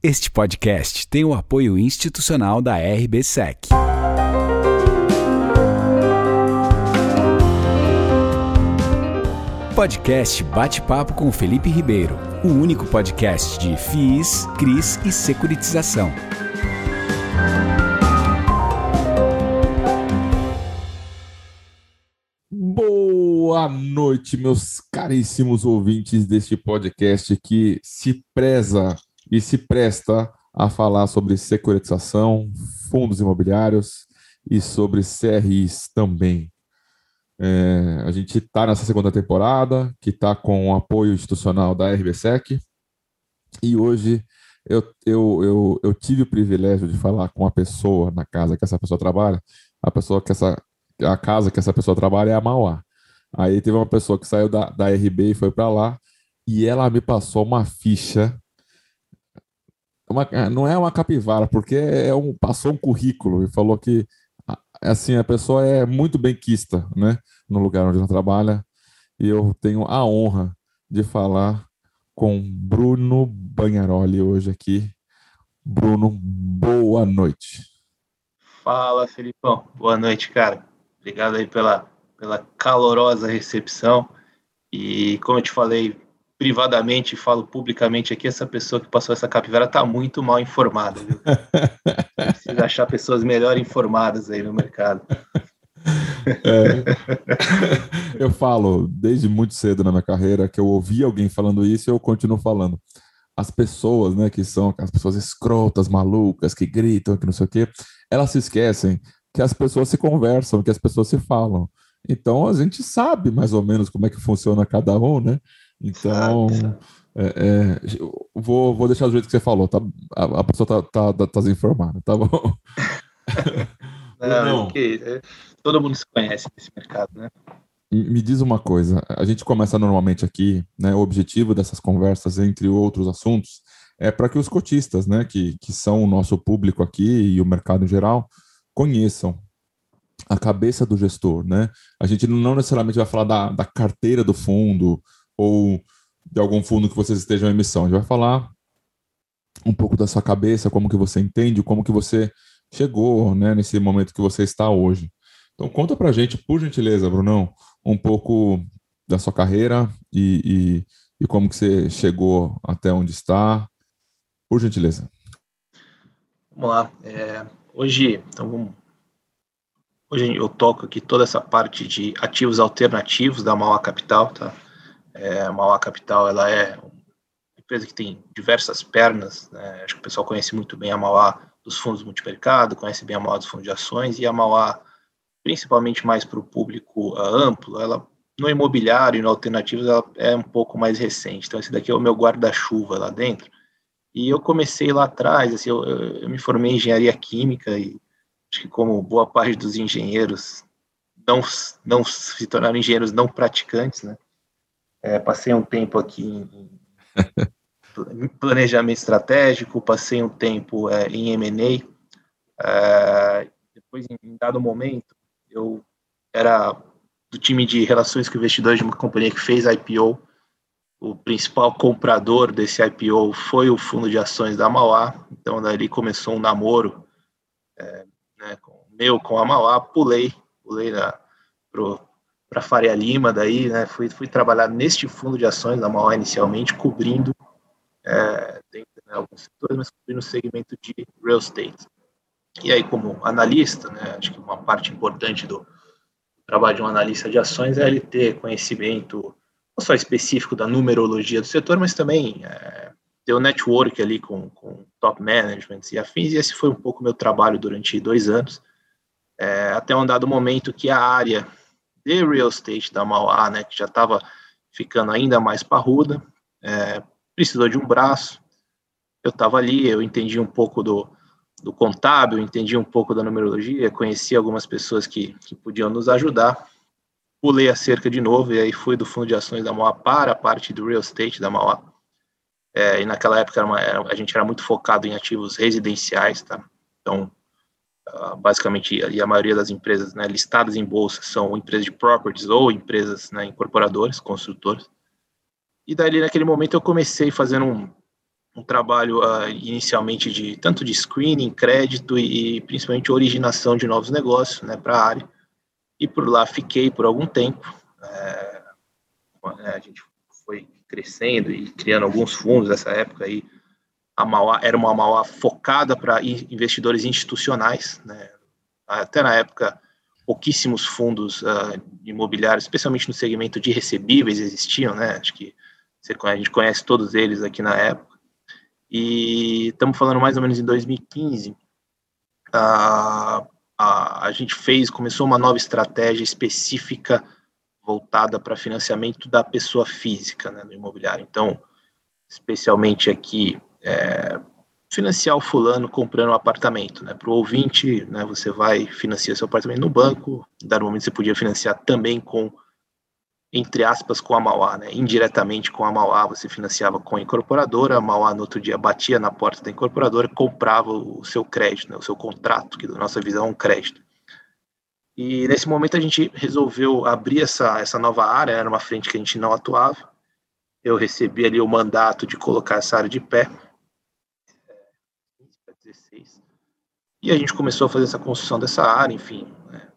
Este podcast tem o apoio institucional da RBSEC. Podcast Bate-Papo com Felipe Ribeiro, o único podcast de FIIs, CRIs e securitização. Boa noite, meus caríssimos ouvintes deste podcast que se preza e se presta a falar sobre securitização, fundos imobiliários e sobre CRIs também. É, a gente está nessa segunda temporada, que está com o apoio institucional da RBSEC, e hoje eu, eu, eu, eu tive o privilégio de falar com a pessoa na casa que essa pessoa trabalha, a pessoa que essa a casa que essa pessoa trabalha é a Mauá. Aí teve uma pessoa que saiu da, da RB e foi para lá, e ela me passou uma ficha uma, não é uma capivara, porque é um, passou um currículo e falou que assim a pessoa é muito bem quista, né, no lugar onde ela trabalha. E eu tenho a honra de falar com Bruno Banharoli hoje aqui. Bruno, boa noite. Fala, Felipão. Boa noite, cara. Obrigado aí pela, pela calorosa recepção. E como eu te falei privadamente, falo publicamente aqui, essa pessoa que passou essa capivara está muito mal informada. Viu? Precisa achar pessoas melhor informadas aí no mercado. É, eu falo desde muito cedo na minha carreira que eu ouvi alguém falando isso e eu continuo falando. As pessoas, né, que são as pessoas escrotas, malucas, que gritam, que não sei o quê, elas se esquecem que as pessoas se conversam, que as pessoas se falam. Então a gente sabe mais ou menos como é que funciona cada um, né? Então, é, é, vou, vou deixar do jeito que você falou, tá? A, a pessoa tá, tá, tá, tá desinformada, tá bom? Não. Porque, é, todo mundo se conhece nesse mercado, né? Me diz uma coisa, a gente começa normalmente aqui, né? O objetivo dessas conversas, entre outros assuntos, é para que os cotistas, né, que, que são o nosso público aqui e o mercado em geral, conheçam a cabeça do gestor, né? A gente não necessariamente vai falar da, da carteira do fundo, ou de algum fundo que vocês estejam em emissão. A gente vai falar um pouco da sua cabeça, como que você entende, como que você chegou né, nesse momento que você está hoje. Então conta pra gente, por gentileza, Brunão, um pouco da sua carreira e, e, e como que você chegou até onde está, por gentileza. Vamos lá. É, hoje, então vamos, hoje eu toco aqui toda essa parte de ativos alternativos da Mauá Capital, tá? É, Mauá Capital ela é uma empresa que tem diversas pernas. Né? Acho que o pessoal conhece muito bem a Mauá dos fundos multimercado, conhece bem a Mauá dos fundos de ações e a Mauá, principalmente mais para o público uh, amplo, ela no imobiliário e no alternativos ela é um pouco mais recente. Então esse daqui é o meu guarda-chuva lá dentro. E eu comecei lá atrás, assim, eu, eu, me formei em engenharia química e acho que como boa parte dos engenheiros não, não se tornaram engenheiros não praticantes, né? É, passei um tempo aqui em, planejamento estratégico, passei um tempo é, em M&A. É, depois, em dado momento, eu era do time de relações com investidores de uma companhia que fez IPO. O principal comprador desse IPO foi o fundo de ações da Mauá. Então, dali começou um namoro é, né, com, meu com a Mauá. Pulei, pulei para para Faria Lima, daí, né, fui, fui trabalhar neste fundo de ações da Mauá inicialmente, cobrindo é, dentro, né, alguns setores, mas cobrindo o segmento de real estate. E aí, como analista, né, acho que uma parte importante do trabalho de um analista de ações é ele ter conhecimento não só específico da numerologia do setor, mas também é, ter o network ali com, com top management e afins, e esse foi um pouco meu trabalho durante dois anos, é, até um dado momento que a área de real estate da Mauá, né, que já estava ficando ainda mais parruda, é, precisou de um braço. Eu estava ali, eu entendi um pouco do, do contábil, entendi um pouco da numerologia, conheci algumas pessoas que, que podiam nos ajudar. Pulei a cerca de novo e aí fui do fundo de ações da Mauá para a parte do real estate da Mauá. É, e naquela época uma, a gente era muito focado em ativos residenciais, tá? Então, ah, basicamente, e a maioria das empresas né, listadas em bolsa são empresas de properties ou empresas né, incorporadoras, construtores. E daí, naquele momento, eu comecei fazendo um, um trabalho uh, inicialmente de tanto de screening, crédito e, e principalmente originação de novos negócios né, para a área. E por lá fiquei por algum tempo. É, a gente foi crescendo e criando alguns fundos nessa época aí. A Mauá era uma Mauá focada para investidores institucionais, né? Até na época, pouquíssimos fundos uh, imobiliários, especialmente no segmento de recebíveis, existiam, né? Acho que a gente conhece todos eles aqui na época. E estamos falando mais ou menos em 2015. A, a, a gente fez, começou uma nova estratégia específica voltada para financiamento da pessoa física né, no imobiliário. Então, especialmente aqui, é, financiar o fulano comprando um apartamento. Né? Para o ouvinte, né, você vai financiar seu apartamento no banco, dado momento você podia financiar também com entre aspas, com a Mauá, né? indiretamente com a Mauá, você financiava com a incorporadora, a Mauá no outro dia batia na porta da incorporadora, comprava o seu crédito, né? o seu contrato, que da nossa visão é um crédito. E nesse momento a gente resolveu abrir essa, essa nova área, era uma frente que a gente não atuava, eu recebi ali o mandato de colocar essa área de pé, e a gente começou a fazer essa construção dessa área, enfim, né?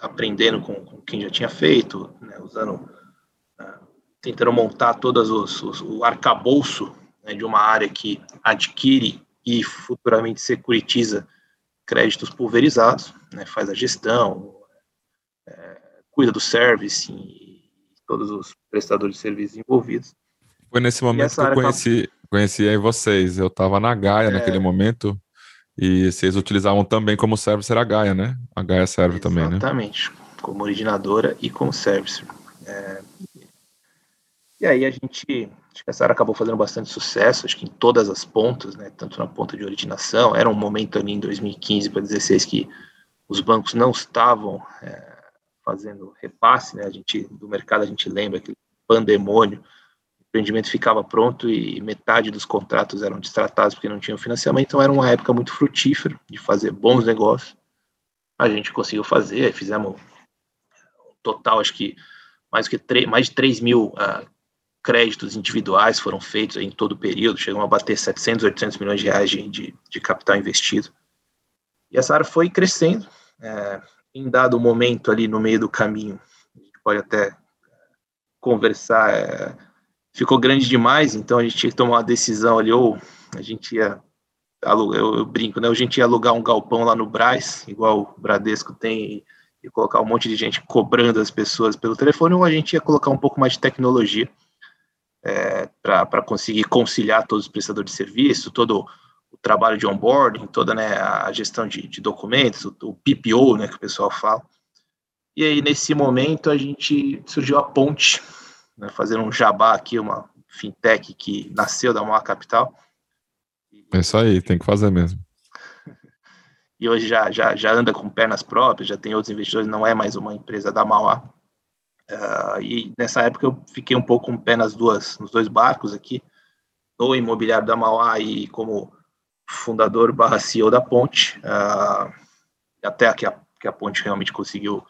aprendendo com, com, quem já tinha feito, né, usando, uh, tentando montar todos os, os o arcabouço né, de uma área que adquire e futuramente securitiza créditos pulverizados, né, faz a gestão, é, cuida do service e todos os prestadores de serviços envolvidos. Foi nesse momento que eu conheci, conheci aí vocês. Eu estava na Gaia é, naquele momento e vocês utilizavam também como servicer a Gaia, né? A Gaia serve também, né? Exatamente, como originadora e como servicer. É... E aí a gente, acho que essa área acabou fazendo bastante sucesso, acho que em todas as pontas, né? Tanto na ponta de originação, era um momento ali em 2015 para 2016 que os bancos não estavam é, fazendo repasse, né? A gente, do mercado a gente lembra aquele pandemônio empreendimento ficava pronto e metade dos contratos eram destratados porque não tinham financiamento, então era uma época muito frutífera de fazer bons negócios. A gente conseguiu fazer, fizemos total, acho que mais, que 3, mais de 3 mil uh, créditos individuais foram feitos em todo o período, chegamos a bater 700, 800 milhões de reais de, de, de capital investido. E essa área foi crescendo, é, em dado momento ali no meio do caminho, a gente pode até conversar, é, ficou grande demais, então a gente tinha que tomar uma decisão ali, ou a gente ia alugar, eu, eu, brinco, né? A gente ia alugar um galpão lá no Braz, igual o Bradesco tem, e, colocar um monte de gente cobrando as pessoas pelo telefone, ou a gente ia colocar um pouco mais de tecnologia é, para conseguir conciliar todos os prestadores de serviço, todo o trabalho de onboarding, toda né, a gestão de, de documentos, o, o PPO, né, que o pessoal fala. E aí, nesse momento, a gente surgiu a ponte né, fazendo um jabá aqui, uma fintech que nasceu da Maior Capital. É isso aí, tem que fazer mesmo. e hoje já, já, já anda com pernas próprias, já tem outros investidores, não é mais uma empresa da Mauá. Uh, e nessa época eu fiquei um pouco com o pé nas duas, nos dois barcos aqui, no imobiliário da Mauá e como fundador barra CEO da Ponte, uh, até que a, que a Ponte realmente conseguiu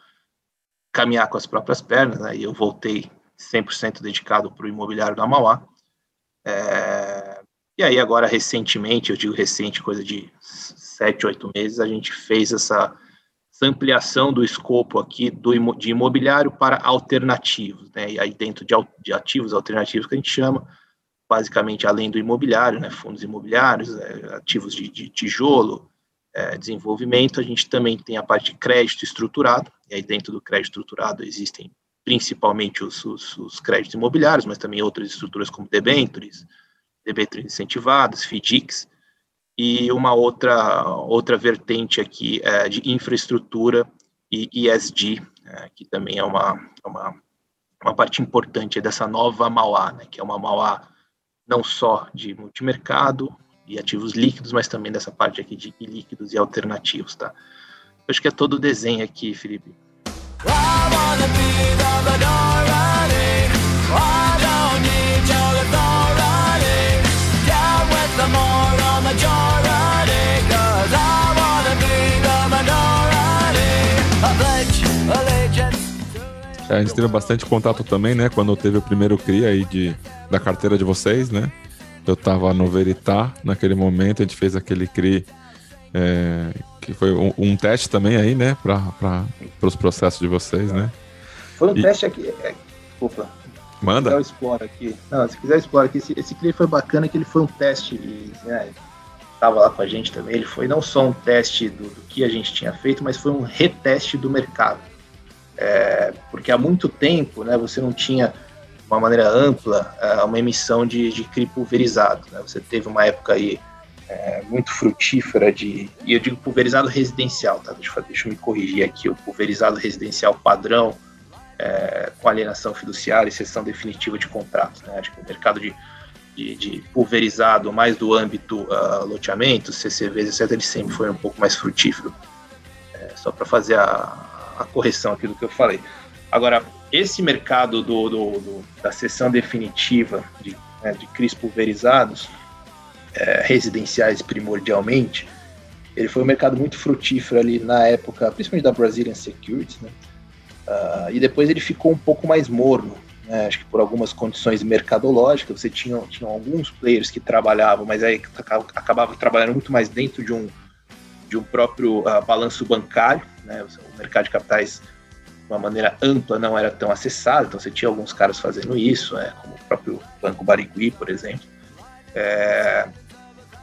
caminhar com as próprias pernas, né, e eu voltei 100% dedicado para o imobiliário da Mauá. É, e aí agora, recentemente, eu digo recente, coisa de sete, oito meses, a gente fez essa, essa ampliação do escopo aqui do, de imobiliário para alternativos, né? E aí dentro de, de ativos alternativos que a gente chama, basicamente além do imobiliário, né? Fundos imobiliários, é, ativos de, de tijolo, é, desenvolvimento, a gente também tem a parte de crédito estruturado, e aí dentro do crédito estruturado existem principalmente os, os, os, créditos imobiliários, mas também outras estruturas como debentures, debentures incentivadas, FDICs, e uma outra, outra vertente aqui é de infraestrutura e ESG, é, que também é uma, uma, uma parte importante dessa nova Mauá, né, que é uma Mauá não só de multimercado e ativos líquidos, mas também dessa parte aqui de líquidos e alternativos, tá? Acho que é todo o desenho aqui, Felipe. A gente teve bastante contato também, né? Quando teve o primeiro CRI aí de, da carteira de vocês, né? Eu estava no Veritá naquele momento, a gente fez aquele CRI, é, que foi um, um, teste também aí, né, para os processos de vocês, né? Foi um e... teste aqui. É, desculpa. Manda. Se quiser, explora aqui. Não, se quiser, explora aqui. Esse, esse CRI foi bacana, que ele foi um teste, né, estava lá com a gente também. Ele foi não só um teste do, do que a gente tinha feito, mas foi um reteste do mercado. É, porque há muito tempo né, você não tinha uma maneira ampla é, uma emissão de, de CRI pulverizado. Né? Você teve uma época aí é, muito frutífera de. E eu digo pulverizado residencial, tá? Deixa, deixa eu me corrigir aqui. O pulverizado residencial padrão, é, com alienação fiduciária e cessão definitiva de contratos. Né? Acho que o mercado de, de, de pulverizado, mais do âmbito uh, loteamento, CCVs, etc., ele sempre foi um pouco mais frutífero. É, só para fazer a, a correção aqui do que eu falei. Agora, esse mercado do, do, do da sessão definitiva de, né, de CRIs pulverizados, é, residenciais primordialmente, ele foi um mercado muito frutífero ali na época, principalmente da Brazilian Securities, né? Uh, e depois ele ficou um pouco mais morno, né? acho que por algumas condições mercadológicas, você tinha, tinha alguns players que trabalhavam, mas aí acabavam trabalhando muito mais dentro de um, de um próprio uh, balanço bancário, né? o mercado de capitais de uma maneira ampla não era tão acessado, então você tinha alguns caras fazendo isso, né, como o próprio Banco Barigui, por exemplo. É,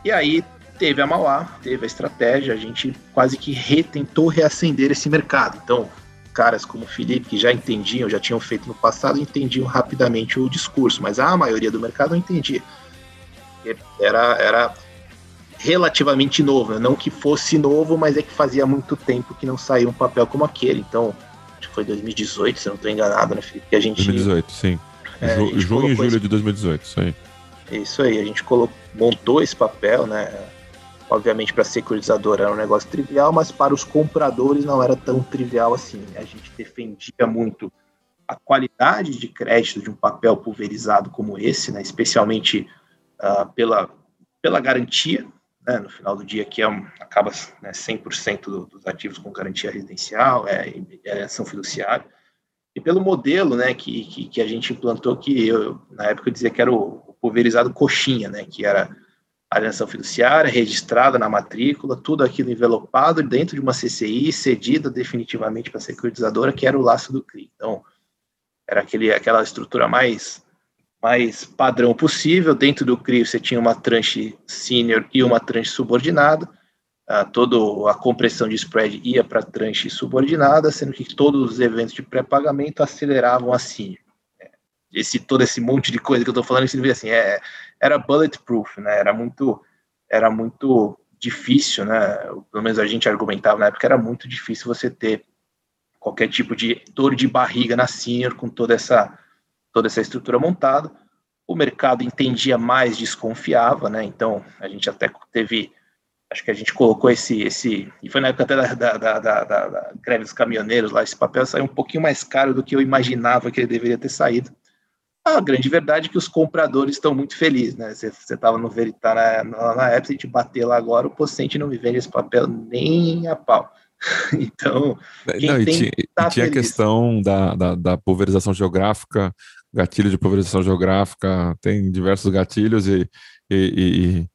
e aí teve a Mauá, teve a estratégia, a gente quase que retentou reacender esse mercado. Então, caras como o Felipe, que já entendiam, já tinham feito no passado, entendiam rapidamente o discurso, mas a maioria do mercado não entendia. Era, era relativamente novo, não que fosse novo, mas é que fazia muito tempo que não saía um papel como aquele. Então, acho que foi 2018, se eu não estou enganado, né, Felipe? Que a gente, 2018, sim. É, Ju, junho e julho de 2018, isso aí. Isso aí, a gente colocou, montou esse papel, né? Obviamente, para securitizadora era um negócio trivial, mas para os compradores não era tão trivial assim. A gente defendia muito a qualidade de crédito de um papel pulverizado como esse, né? especialmente uh, pela, pela garantia né, no final do dia, que é um, acaba né, 100% do, dos ativos com garantia residencial, é, é ação fiduciária, e pelo modelo né, que, que, que, a gente implantou, que eu, na época eu dizia que era o, o pulverizado coxinha, né, que era alienação fiduciária, registrada na matrícula, tudo aquilo envelopado dentro de uma CCI, cedida definitivamente para a securitizadora, que era o laço do CRI. Então, era aquele, aquela estrutura mais mais padrão possível. Dentro do CRI você tinha uma tranche senior e uma tranche subordinada. Uh, toda a compressão de spread ia para a tranche subordinada, sendo que todos os eventos de pré-pagamento aceleravam a senior. É, esse, todo esse monte de coisa que eu estou falando, significa assim, é, era bulletproof, né? era muito era muito difícil, né? pelo menos a gente argumentava na época, era muito difícil você ter qualquer tipo de dor de barriga na senior com toda essa toda essa estrutura montada. O mercado entendia mais, desconfiava, né? Então a gente até teve, acho que a gente colocou esse, esse e foi na época até da, da, da, da, greve dos caminhoneiros lá, esse papel saiu um pouquinho mais caro do que eu imaginava que ele deveria ter saído. A grande verdade é que os compradores estão muito felizes, né? Você estava no Veritar na, na, na época, a gente bater lá agora, o Pocente não me vende esse papel nem a pau. então, quem não, tem, e tá tinha, a questão da, da, da, pulverização geográfica gatilho de pulverização geográfica, tem diversos gatilhos e, e, e,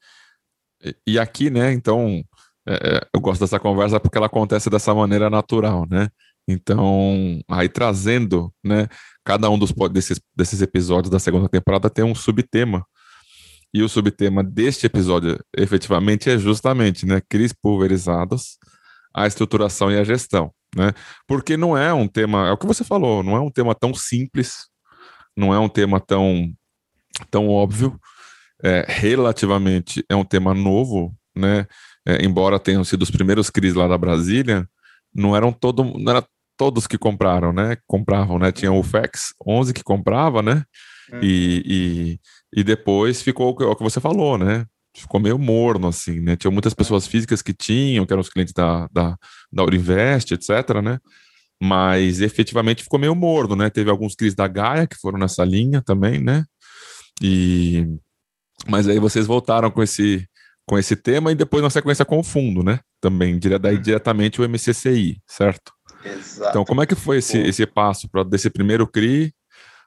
e aqui, né, então, é, é, eu gosto dessa conversa porque ela acontece dessa maneira natural, né, então, aí trazendo, né, cada um dos, desses, desses episódios da segunda temporada tem um subtema, e o subtema deste episódio, efetivamente, é justamente, né, cris pulverizados, a estruturação e a gestão, né, porque não é um tema, é o que você falou, não é um tema tão simples, não é um tema tão, tão óbvio, é, relativamente é um tema novo, né? É, embora tenham sido os primeiros CRIs lá da Brasília, não eram todo, não era todos que compraram, né? Compravam, né? Tinha o FEX 11 que comprava, né? Hum. E, e, e, depois ficou o que você falou, né? Ficou meio morno, assim, né? Tinha muitas pessoas físicas que tinham, que eram os clientes da, da, da Urinvest, etc., né? mas efetivamente ficou meio morno, né? Teve alguns cris da Gaia que foram nessa linha também, né? E mas aí vocês voltaram com esse com esse tema e depois na sequência com o fundo, né? Também daí uhum. diretamente o MCCI, certo? Exato. Então como é que foi esse, esse passo para desse primeiro CRI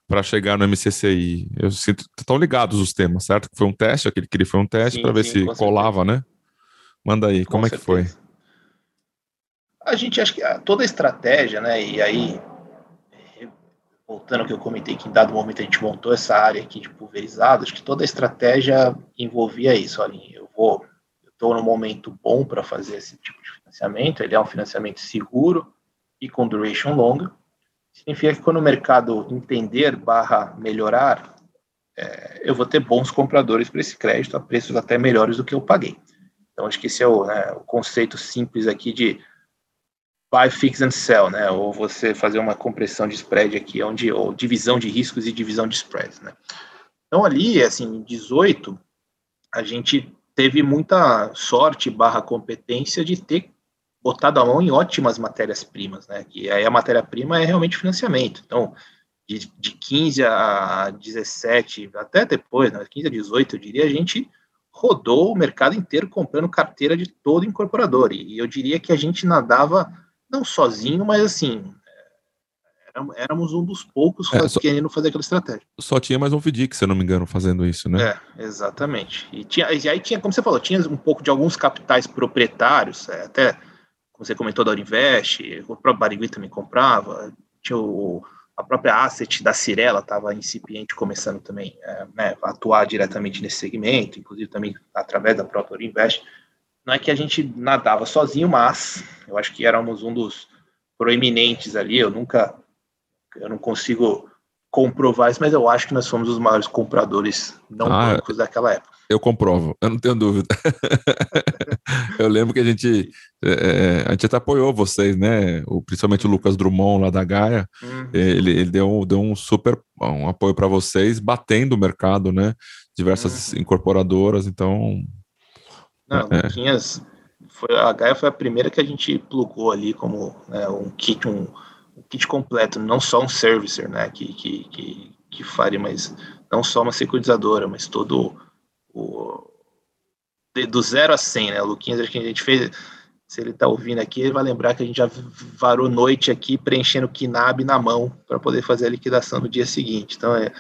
para chegar no MCCI? Eu sinto estão ligados os temas, certo? Foi um teste, aquele que foi um teste para ver sim, se colava, certeza. né? Manda aí, com como certeza. é que foi? A gente acha que toda a estratégia, né? E aí, voltando ao que eu comentei, que em dado momento a gente montou essa área aqui de pulverizado, acho que toda a estratégia envolvia isso. Olha, eu vou, estou no momento bom para fazer esse tipo de financiamento. Ele é um financiamento seguro e com duration longa significa que quando o mercado entender barra melhorar, é, eu vou ter bons compradores para esse crédito a preços até melhores do que eu paguei. Então, acho que esse é o, né, o conceito simples aqui de buy, fix and sell, né? Ou você fazer uma compressão de spread aqui, onde, ou divisão de riscos e divisão de spreads, né? Então, ali, assim, em 18, a gente teve muita sorte barra competência de ter botado a mão em ótimas matérias-primas, né? Que aí a matéria-prima é realmente financiamento. Então, de, de 15 a 17, até depois, né, 15 a 18, eu diria, a gente rodou o mercado inteiro comprando carteira de todo incorporador. E eu diria que a gente nadava não sozinho, mas assim, éramos um dos poucos é, só, querendo fazer aquela estratégia. Só tinha mais um FDIC, se eu não me engano, fazendo isso, né? É, exatamente. E, tinha, e aí tinha, como você falou, tinha um pouco de alguns capitais proprietários, é, até como você comentou da Uninvest, o próprio Barigui também comprava, tinha o, a própria asset da Cirela estava incipiente, começando também é, né, a atuar diretamente nesse segmento, inclusive também através da própria Uninvest. Não é que a gente nadava sozinho, mas eu acho que éramos um dos proeminentes ali. Eu nunca, eu não consigo comprovar isso, mas eu acho que nós fomos os maiores compradores não ah, bancos daquela época. Eu comprovo, eu não tenho dúvida. eu lembro que a gente, é, é, a gente até apoiou vocês, né? O, principalmente o Lucas Drummond lá da Gaia, uhum. ele, ele deu, deu um super um apoio para vocês, batendo o mercado, né? Diversas uhum. incorporadoras, então. Não, é. Luquinhas, foi, a Gaia foi a primeira que a gente plugou ali como né, um kit, um, um, kit completo, não só um servicer, né? Que, que, que, que mas não só uma securitizadora, mas todo o, de, do zero a 100, né? O Luquinhas, acho que a gente fez. Se ele está ouvindo aqui, ele vai lembrar que a gente já varou noite aqui preenchendo o KNAB na mão para poder fazer a liquidação no dia seguinte. Então, é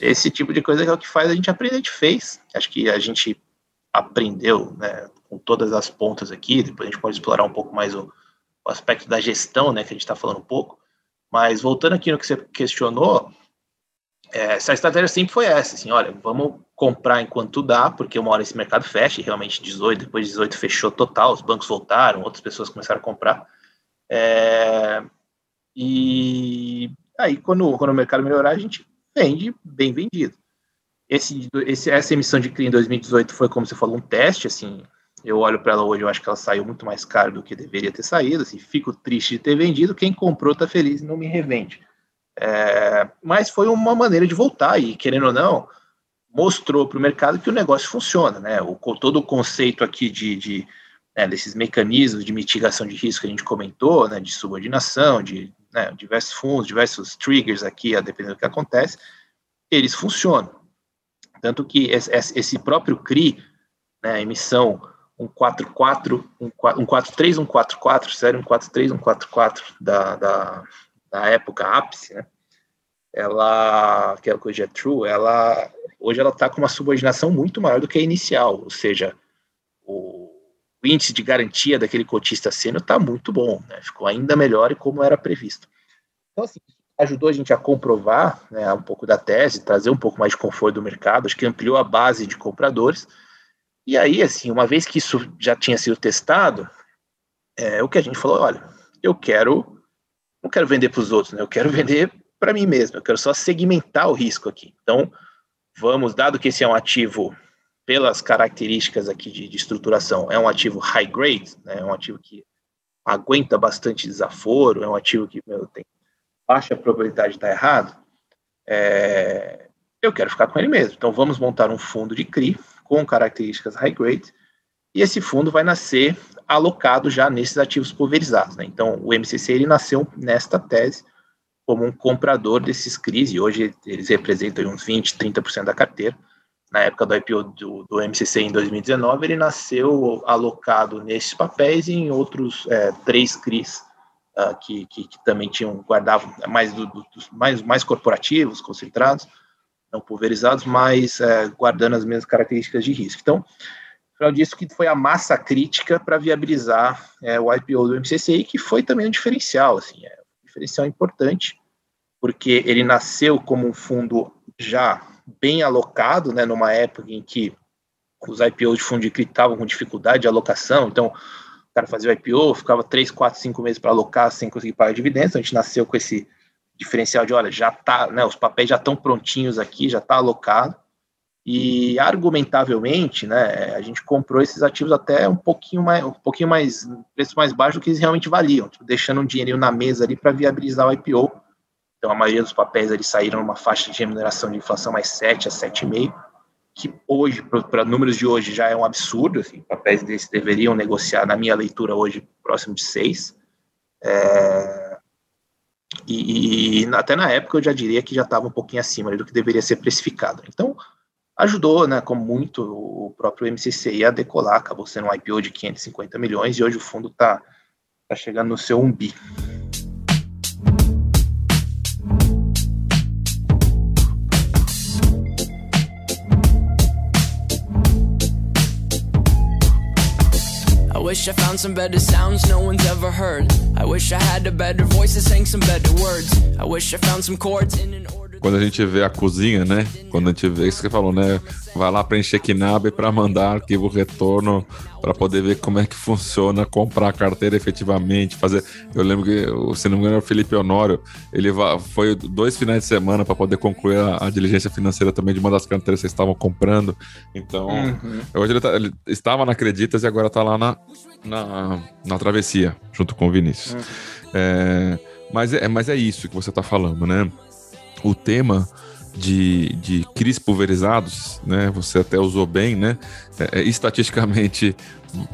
esse tipo de coisa que é o que faz a gente aprender, a gente fez. Acho que a gente aprendeu, né, com todas as pontas aqui. Depois a gente pode explorar um pouco mais o, o aspecto da gestão, né, que a gente está falando um pouco. Mas voltando aqui no que você questionou, é, essa estratégia sempre foi essa, assim, olha, vamos comprar enquanto dá, porque uma hora esse mercado fecha, realmente 18, depois de 18 fechou total, os bancos voltaram, outras pessoas começaram a comprar. É, e aí, quando, quando o mercado melhorar, a gente vende bem vendido. Esse, esse, essa emissão de CRI em 2018 foi, como você falou, um teste, assim, eu olho para ela hoje, eu acho que ela saiu muito mais caro do que deveria ter saído, assim, fico triste de ter vendido, quem comprou está feliz e não me revende. É, mas foi uma maneira de voltar e, querendo ou não, mostrou para o mercado que o negócio funciona, né? O, todo o conceito aqui de, de né, desses mecanismos de mitigação de risco que a gente comentou, né, de subordinação, de né, diversos fundos, diversos triggers aqui, a depender do que acontece, eles funcionam. Tanto que esse próprio CRI, né, emissão 144, 143, 144, sério, 143, 144 da, da, da época ápice, né? Ela, que é o é true, ela hoje ela está com uma subordinação muito maior do que a inicial, ou seja, o, o índice de garantia daquele cotista sênior está muito bom, né? ficou ainda melhor e como era previsto. Então, assim, ajudou a gente a comprovar né, um pouco da tese, trazer um pouco mais de conforto do mercado, acho que ampliou a base de compradores. E aí, assim, uma vez que isso já tinha sido testado, é o que a gente falou, olha, eu quero não quero vender para os outros, né? Eu quero vender para mim mesmo. Eu quero só segmentar o risco aqui. Então, vamos, dado que esse é um ativo pelas características aqui de, de estruturação, é um ativo high grade, né? É um ativo que aguenta bastante desaforo, é um ativo que meu, tem baixa probabilidade de estar errado. É, eu quero ficar com ele mesmo. Então, vamos montar um fundo de CRI com características high grade e esse fundo vai nascer alocado já nesses ativos pulverizados. Né? Então, o MCC ele nasceu nesta tese como um comprador desses CRIs, e hoje eles representam uns 20%, 30% da carteira. Na época do IPO do, do, MCC em 2019, ele nasceu alocado nesses papéis e em outros é, três CRIs uh, que, que, que, também tinham guardavam mais do, do, dos mais, mais corporativos, concentrados, não pulverizados, mas uh, guardando as mesmas características de risco. Então, afinal disso que foi a massa crítica para viabilizar é, o IPO do MCCI, que foi também um diferencial, assim, é um diferencial importante, porque ele nasceu como um fundo já bem alocado, né, numa época em que os IPOs de fundo de CRI estavam com dificuldade de alocação, então cara fazia o IPO, ficava 3, 4, 5 meses para alocar sem conseguir pagar dividendos, a gente nasceu com esse diferencial de, olha, já tá, né, os papéis já estão prontinhos aqui, já está alocado, e argumentavelmente, né, a gente comprou esses ativos até um pouquinho mais, um pouquinho mais, preço mais baixo do que eles realmente valiam, tipo, deixando um dinheirinho na mesa ali para viabilizar o IPO. Então a maioria dos papéis ali saíram numa faixa de remuneração de inflação mais 7 a 7,5 que hoje, para números de hoje, já é um absurdo. Assim, papéis desses deveriam negociar, na minha leitura hoje, próximo de seis. É, e, e, até na época eu já diria que já estava um pouquinho acima do que deveria ser precificado. Então, ajudou, né, como muito, o próprio MCCI a decolar, acabou sendo um IPO de 550 milhões e hoje o fundo está tá chegando no seu 1 wish I found some better sounds no one's ever heard. I wish I had a better voice that sang some better words. I wish I found some chords in an order. Quando a gente vê a cozinha, né? Quando a gente vê isso que você falou, né? Vai lá preencher KNAB para mandar arquivo retorno para poder ver como é que funciona, comprar a carteira efetivamente, fazer. Eu lembro que, se não me engano, o Felipe Honório, ele foi dois finais de semana para poder concluir a, a, diligência financeira também de uma das carteiras que vocês estavam comprando. Então, uhum. hoje ele, tá, ele, estava na Acreditas e agora está lá na, na, na travessia, junto com o Vinícius. Uhum. É, mas, é, mas é isso que você está falando, né? O tema de, de CRIs pulverizados, né? Você até usou bem, né? É, é, estatisticamente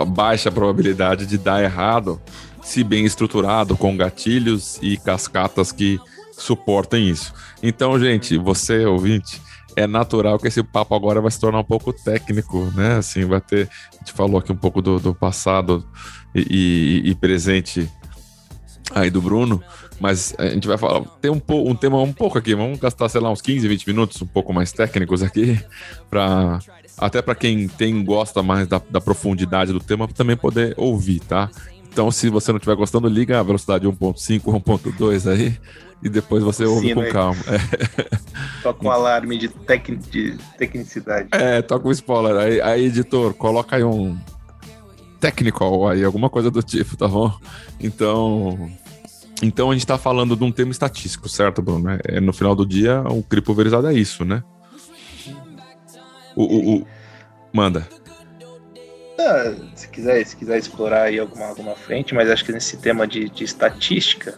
baixa probabilidade de dar errado, se bem estruturado, com gatilhos e cascatas que suportem isso. Então, gente, você ouvinte, é natural que esse papo agora vai se tornar um pouco técnico, né? Assim, vai ter. A gente falou aqui um pouco do, do passado e, e, e presente aí do Bruno, mas a gente vai falar, tem um, um tema um pouco aqui, vamos gastar, sei lá, uns 15, 20 minutos um pouco mais técnicos aqui, para até para quem tem gosta mais da, da, profundidade do tema também poder ouvir, tá? Então, se você não estiver gostando, liga a velocidade 1.5 ou 1.2 aí e depois você ouve Sim, com né? calma. É. Toca um alarme de, tec, de tecnicidade. É, toca um spoiler. Aí, aí, editor, coloca aí um technical aí, alguma coisa do tipo, tá bom? Então, então a gente está falando de um tema estatístico, certo, Bruno? É, é, no final do dia, o CRI pulverizado é isso, né? O, o, o... Manda. Ah, se, quiser, se quiser explorar aí alguma, alguma frente, mas acho que nesse tema de, de estatística,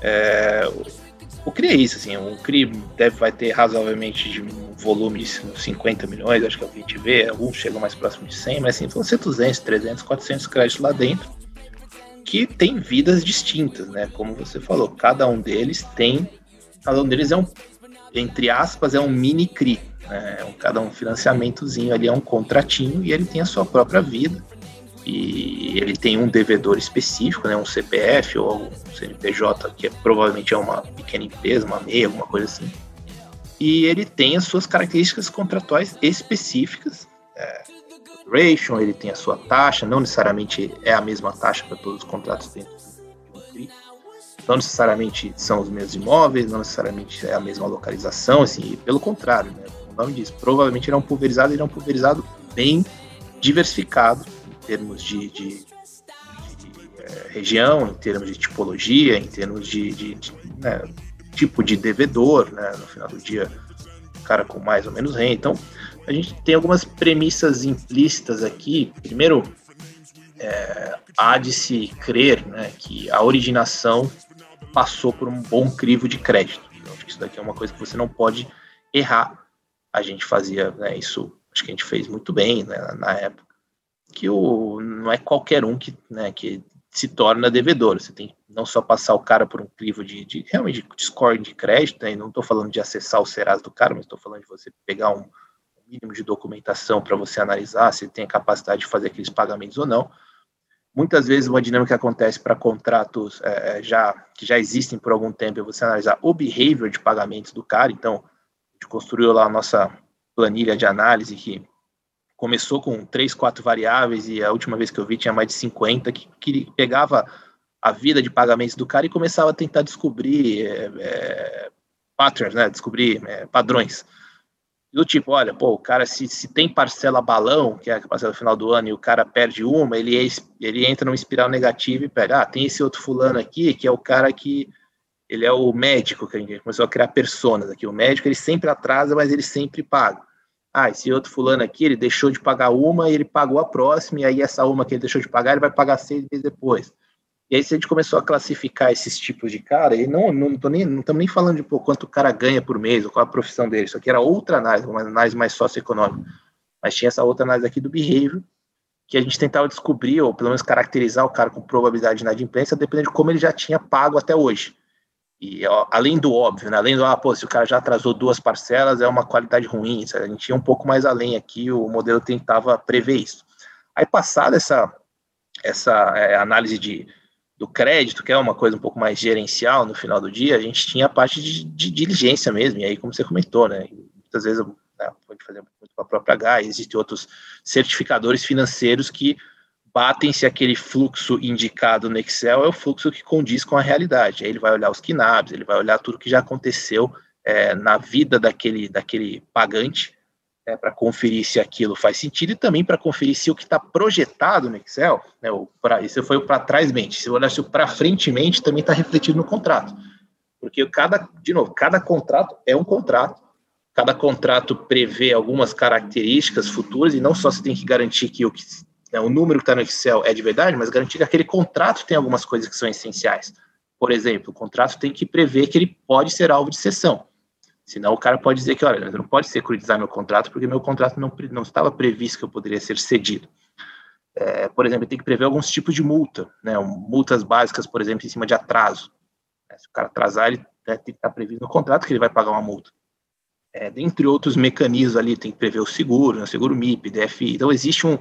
é, o, o CRI é isso, assim, o CRI deve, vai ter razoavelmente de um volume de 50 milhões, acho que é o que a gente vê, alguns chegam mais próximo de 100, mas assim, vão ser 200, 300, 400 créditos lá dentro, que tem vidas distintas, né? Como você falou, cada um deles tem, cada um deles é um, entre aspas, é um mini CRI, né? É cada um financiamentozinho ali é um contratinho e ele tem a sua própria vida e ele tem um devedor específico, né? Um CPF ou um CNPJ que é, provavelmente é uma pequena empresa, uma MEI, alguma coisa assim. E ele tem as suas características contratuais específicas. Duration, ele tem a sua taxa, não necessariamente é a mesma taxa para todos os contratos dentro do CRI. Não necessariamente são os mesmos imóveis, não necessariamente é a mesma localização, assim, pelo contrário, né? o nome diz, provavelmente ele é um pulverizado, ele é um pulverizado bem diversificado em termos de, de, de, de é, região, em termos de tipologia, em termos de, de né, tipo de devedor, né? no final do dia, cara com mais ou menos renda. Então, a gente tem algumas premissas implícitas aqui. Primeiro, é, há de se crer né, que a originação passou por um bom crivo de crédito. Acho que isso daqui é uma coisa que você não pode errar. A gente fazia né, isso, acho que a gente fez muito bem né, na época, que o, não é qualquer um que, né, que se torna devedor. Você tem não só passar o cara por um crivo de, de realmente de score de crédito, né, não estou falando de acessar o Serasa do cara, mas estou falando de você pegar um, mínimo de documentação para você analisar se tem a capacidade de fazer aqueles pagamentos ou não. Muitas vezes uma dinâmica acontece para contratos é, é, já que já existem por algum tempo é você analisar o behavior de pagamentos do cara. Então, a gente construiu lá a nossa planilha de análise que começou com três, quatro variáveis e a última vez que eu vi tinha mais de 50 que, que pegava a vida de pagamentos do cara e começava a tentar descobrir é, é, patterns, né? Descobrir é, padrões do tipo, olha, pô, o cara, se, se tem parcela balão, que é a parcela final do ano, e o cara perde uma, ele, é, ele entra numa espiral negativa e pega, ah, tem esse outro fulano aqui, que é o cara que, ele é o médico, que a gente começou a criar personas aqui, o médico, ele sempre atrasa, mas ele sempre paga. Ah, esse outro fulano aqui, ele deixou de pagar uma ele pagou a próxima, e aí essa uma que ele deixou de pagar, ele vai pagar seis meses depois. E aí, se a gente começou a classificar esses tipos de cara, e não não tô nem não estamos nem falando de pô, quanto o cara ganha por mês, ou qual a profissão dele, isso aqui era outra análise, uma análise mais socioeconômica. Mas tinha essa outra análise aqui do behavior, que a gente tentava descobrir, ou pelo menos caracterizar o cara com probabilidade de inadimplência, dependendo de como ele já tinha pago até hoje. E ó, além do óbvio, né? além do, ah, pô, se o cara já atrasou duas parcelas, é uma qualidade ruim. A gente ia um pouco mais além aqui, o modelo tentava prever isso. Aí, passada essa, essa é, análise de do crédito, que é uma coisa um pouco mais gerencial no final do dia, a gente tinha a parte de, de diligência mesmo, e aí, como você comentou, né, muitas vezes né, pode fazer muito com a própria H, existem outros certificadores financeiros que batem se aquele fluxo indicado no Excel é o fluxo que condiz com a realidade. Aí ele vai olhar os KNABs, ele vai olhar tudo que já aconteceu é, na vida daquele, daquele pagante, né, para conferir se aquilo faz sentido e também para conferir se o que está projetado no Excel, né, o pra, isso foi para trás mente, se eu olhar se o para frente mente também está refletido no contrato. Porque cada, de novo, cada contrato é um contrato, cada contrato prevê algumas características futuras e não só você tem que garantir que o, que, né, o número que está no Excel é de verdade, mas garantir que aquele contrato tem algumas coisas que são essenciais. Por exemplo, o contrato tem que prever que ele pode ser alvo de sessão. Senão o cara pode dizer que, olha, não pode securitizar meu contrato porque meu contrato não, não estava previsto que eu poderia ser cedido. É, por exemplo, tem que prever alguns tipos de multa, né, multas básicas, por exemplo, em cima de atraso. É, se o cara atrasar, ele né, tem que estar previsto no contrato que ele vai pagar uma multa. É, dentre outros mecanismos ali, tem que prever o seguro, né, seguro MIP, DFI. Então, existe um,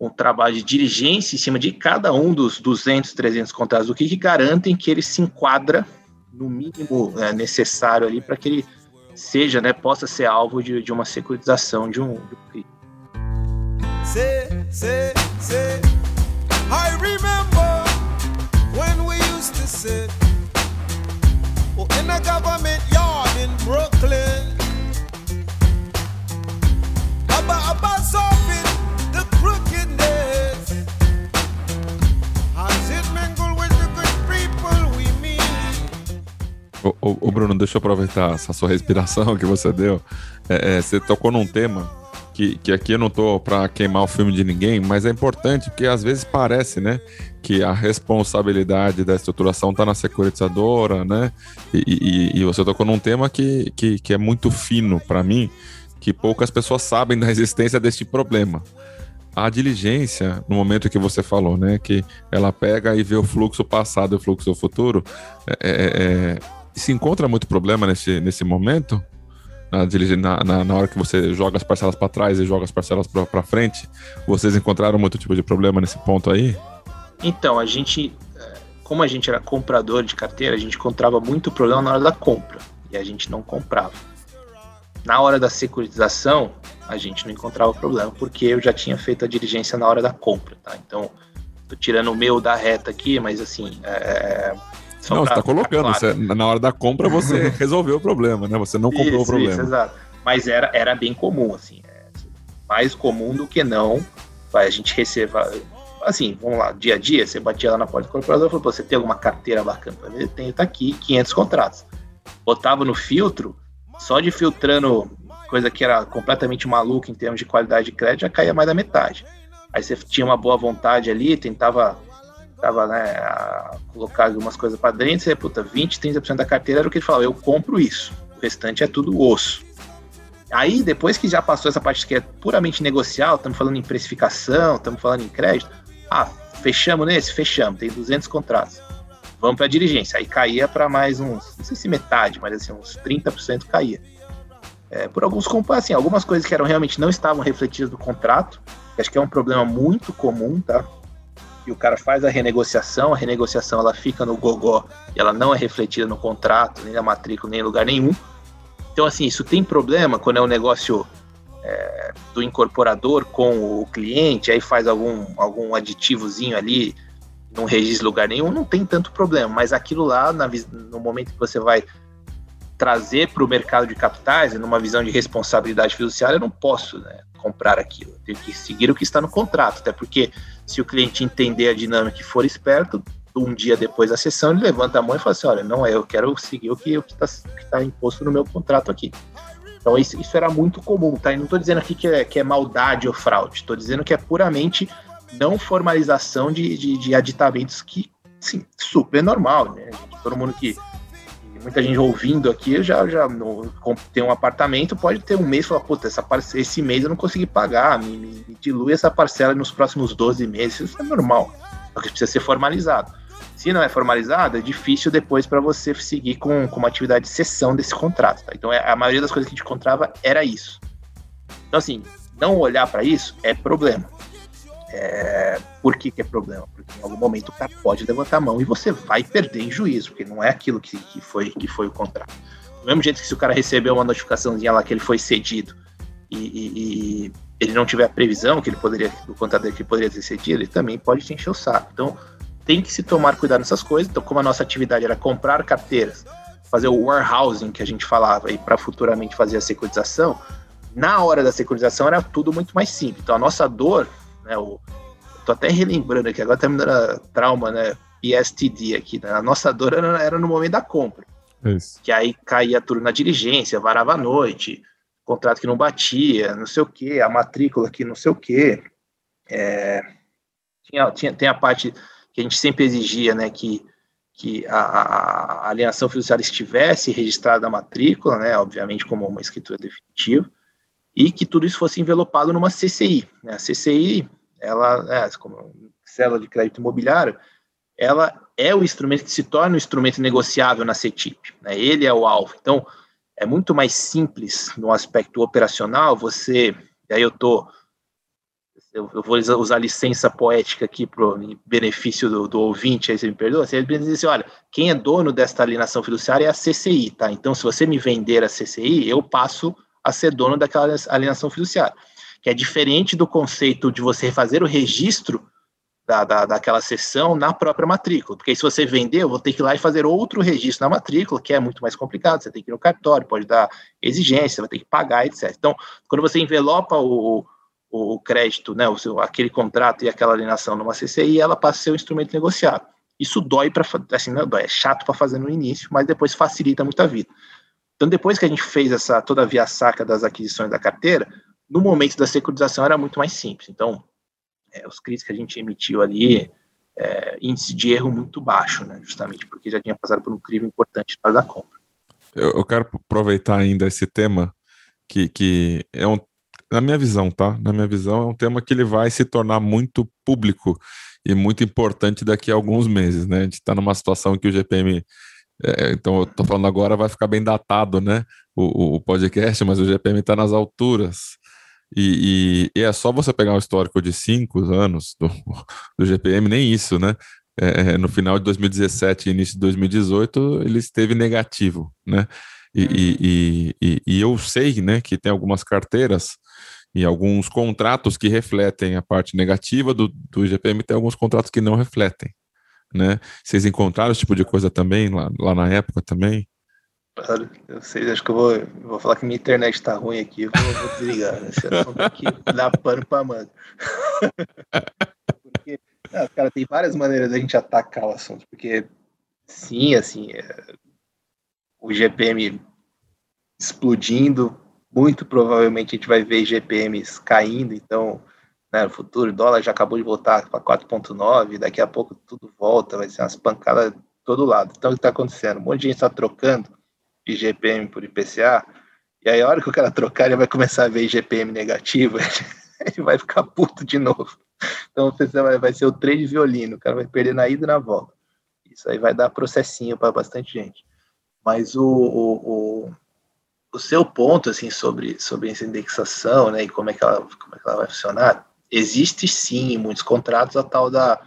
um trabalho de diligência em cima de cada um dos 200, 300 contratos do que, que garantem que ele se enquadra no mínimo é, necessário ali para que ele seja, né, possa ser alvo de, de uma securitização de um, de um crime. Say, say, say. I remember when we used to sit in a government yard in Brooklyn. Solving Ô, ô, Bruno, deixa eu aproveitar essa sua respiração que você deu. É, é, você tocou num tema que, que aqui eu não tô para queimar o filme de ninguém, mas é importante porque às vezes parece, né, que a responsabilidade da estruturação está na securitizadora, né? E, e, e, você tocou num tema que, que, que é muito fino para mim, que poucas pessoas sabem da existência deste problema. A diligência, no momento que você falou, né, que ela pega e vê o fluxo passado e o fluxo futuro, é, é, é se encontra muito problema nesse, nesse momento? Na, na, na hora que você joga as parcelas para trás e joga as parcelas para frente, vocês encontraram muito tipo de problema nesse ponto aí? Então, a gente, é, como a gente era comprador de carteira, a gente encontrava muito problema na hora da compra e a gente não comprava. Na hora da securitização, a gente não encontrava problema porque eu já tinha feito a diligência na hora da compra, tá? Então, tô tirando o meu da reta aqui, mas assim, é, só não, você está colocando. Claro. Você, na hora da compra você resolveu o problema, né? Você não comprou isso, o problema. Isso, exato. Mas era, era bem comum, assim. É, mais comum do que não. A gente receba. Assim, vamos lá, dia a dia, você batia lá na porta do corporador e falou: você tem alguma carteira bacana ver? Tem, tá aqui, 500 contratos. Botava no filtro, só de filtrando coisa que era completamente maluca em termos de qualidade de crédito, já caía mais da metade. Aí você tinha uma boa vontade ali, tentava tava, né, a colocar algumas coisas para dentro, você, puta, 20, 30% da carteira era o que ele falava, eu compro isso, o restante é tudo osso. Aí, depois que já passou essa parte que é puramente negocial, estamos falando em precificação, estamos falando em crédito, ah, fechamos nesse? Fechamos, tem 200 contratos. Vamos para a diligência. Aí caía para mais uns, não sei se metade, mas assim, uns 30% caía. É, por alguns, assim, algumas coisas que eram realmente não estavam refletidas no contrato, que acho que é um problema muito comum, tá? E o cara faz a renegociação, a renegociação ela fica no gogó e ela não é refletida no contrato, nem na matrícula, nem em lugar nenhum. Então, assim, isso tem problema quando é um negócio é, do incorporador com o cliente, aí faz algum, algum aditivozinho ali, não registra lugar nenhum, não tem tanto problema. Mas aquilo lá, na, no momento que você vai trazer para o mercado de capitais, numa visão de responsabilidade fiduciária, eu não posso né, comprar aquilo. Eu tenho que seguir o que está no contrato, até porque se o cliente entender a dinâmica e for esperto, um dia depois da sessão ele levanta a mão e fala assim, olha, não é, eu quero seguir o que está tá imposto no meu contrato aqui. Então isso, isso era muito comum, tá? E não estou dizendo aqui que é, que é maldade ou fraude, estou dizendo que é puramente não formalização de, de, de aditamentos que, sim, super normal, né? Todo mundo que muita gente ouvindo aqui já, já no, tem um apartamento, pode ter um mês e falar, puta, essa esse mês eu não consegui pagar, me, me, me, dilui essa parcela nos próximos 12 meses. Isso é normal. Só que precisa ser formalizado. Se não é formalizado, é difícil depois para você seguir com, com uma atividade de cessão desse contrato. Tá? Então, é, a maioria das coisas que a gente encontrava era isso. Então, assim, não olhar para isso é problema. É, por que, que, é problema? Porque em algum momento o cara pode levantar a mão e você vai perder em juízo, porque não é aquilo que, que, foi, que foi o contrato. Do mesmo jeito que se o cara recebeu uma notificaçãozinha lá que ele foi cedido e, e, e ele não tiver a previsão que ele poderia, o contrato dele que poderia ter cedido, ele também pode te encher o saco. Então tem que se tomar cuidado nessas coisas. Então, como a nossa atividade era comprar carteiras, fazer o warehousing que a gente falava aí para futuramente fazer a securitização, na hora da securitização era tudo muito mais simples. Então a nossa dor né? O, tô até relembrando aqui, agora tá me dando trauma, né? PSTD aqui, né? A nossa dor era, era no momento da compra. Isso. Que aí caía tudo na diligência, varava a noite, contrato que não batia, não sei o que, a matrícula que não sei o que. É, tinha, tinha, tem a parte que a gente sempre exigia, né? Que, que a, a, a alienação fiduciária estivesse registrada na matrícula, né? Obviamente como uma escritura definitiva e que tudo isso fosse envelopado numa CCI. Né? A CCI, ela, é, como célula de crédito imobiliário, ela é o instrumento que se torna um instrumento negociável na CETIP. Né? Ele é o alvo. Então, é muito mais simples no aspecto operacional você, e aí eu tô eu, vou usar licença poética aqui para o benefício do, do, ouvinte, aí você me perdoa, você diz assim, olha, quem é dono desta alienação fiduciária é a CCI, tá? Então, se você me vender a CCI, eu passo a ser dono daquela alienação fiduciária, que é diferente do conceito de você fazer o registro da, da, daquela sessão na própria matrícula, porque se você vender, eu vou ter que ir lá e fazer outro registro na matrícula, que é muito mais complicado, você tem que ir no cartório, pode dar exigência, vai ter que pagar, etc. Então, quando você envelopa o, o crédito, né, o seu, aquele contrato e aquela alienação numa CCI, ela passa a ser um instrumento negociável. Isso dói para, assim, não dói, é chato para fazer no início, mas depois facilita muito a vida. Então, depois que a gente fez essa toda a via saca das aquisições da carteira, no momento da securitização era muito mais simples. Então, é, os CRIs que a gente emitiu ali, é, índice de erro muito baixo, né, justamente porque já tinha passado por um crivo importante na hora da compra. Eu, eu, quero aproveitar ainda esse tema, que, que é um, na minha visão, tá? Na minha visão, é um tema que ele vai se tornar muito público e muito importante daqui a alguns meses, né? A gente está numa situação que o GPM é, então, eu tô falando agora, vai ficar bem datado, né? O, o podcast, mas o GPM está nas alturas. E, e, e, é só você pegar um histórico de cinco anos do, do GPM, nem isso, né? É, é, no final de 2017 e início de 2018, ele esteve negativo, né? E, e, e, eu sei, né, que tem algumas carteiras e alguns contratos que refletem a parte negativa do, do GPM, tem alguns contratos que não refletem né? Vocês encontraram esse tipo de coisa também lá, lá na época também? Claro, eu sei, acho que eu vou, vou falar que minha internet tá ruim aqui, eu vou, vou desligar. Esse assunto aqui dá pano pra manga. porque, não, cara, tem várias maneiras da gente atacar o assunto, porque sim, assim, é, o GPM explodindo, muito provavelmente a gente vai ver GPMs caindo, então né, no futuro, o dólar já acabou de voltar para 4,9, daqui a pouco tudo volta, vai ser umas pancadas de todo lado. Então, o que está acontecendo? Um monte de gente está trocando IGPM por IPCA, e aí a hora que o cara trocar, ele vai começar a ver IGPM negativo, ele vai ficar puto de novo. Então, vai ser o trade violino, o cara vai perder na ida e na volta. Isso aí vai dar processinho para bastante gente. Mas o, o, o, o, seu ponto, assim, sobre, sobre essa indexação, né, e como é que ela, como é que ela vai funcionar, existe sim em muitos contratos a tal da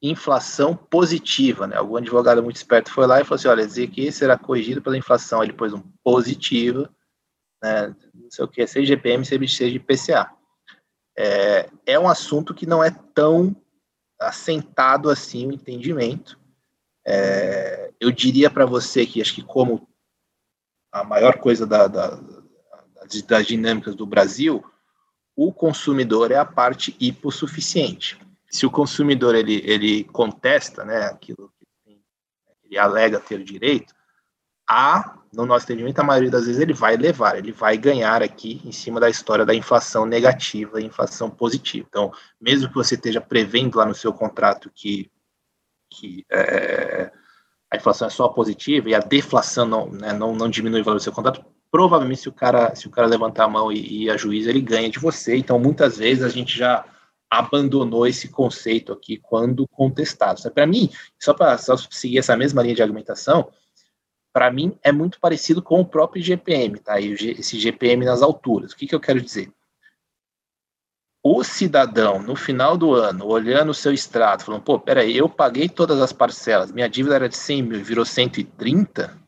inflação positiva, né? Algum advogado muito esperto foi lá e falou assim, olha, dizer que será corrigido pela inflação, ele pôs um positiva, né? Não sei o que, seja GPM, seja IPCA. É, é um assunto que não é tão assentado assim o entendimento. É, eu diria para você que acho que como a maior coisa da, da, das dinâmicas do Brasil, o consumidor é a parte hipossuficiente. Se o consumidor ele, ele contesta né, aquilo que ele alega ter direito, a, no nosso entendimento, a maioria das vezes ele vai levar, ele vai ganhar aqui em cima da história da inflação negativa e inflação positiva. Então, mesmo que você esteja prevendo lá no seu contrato que, que é, a inflação é só positiva e a deflação não, né, não, não diminui o valor do seu contrato, provavelmente se o cara, se o cara levantar a mão e, e a juíza, ele ganha de você. Então, muitas vezes a gente já abandonou esse conceito aqui quando contestado. Para mim, só para seguir essa mesma linha de argumentação, para mim é muito parecido com o próprio GPM, tá? E esse GPM nas alturas. O que, que eu quero dizer? O cidadão, no final do ano, olhando o seu extrato, falando, pô, peraí, eu paguei todas as parcelas, minha dívida era de 100 mil, virou 130?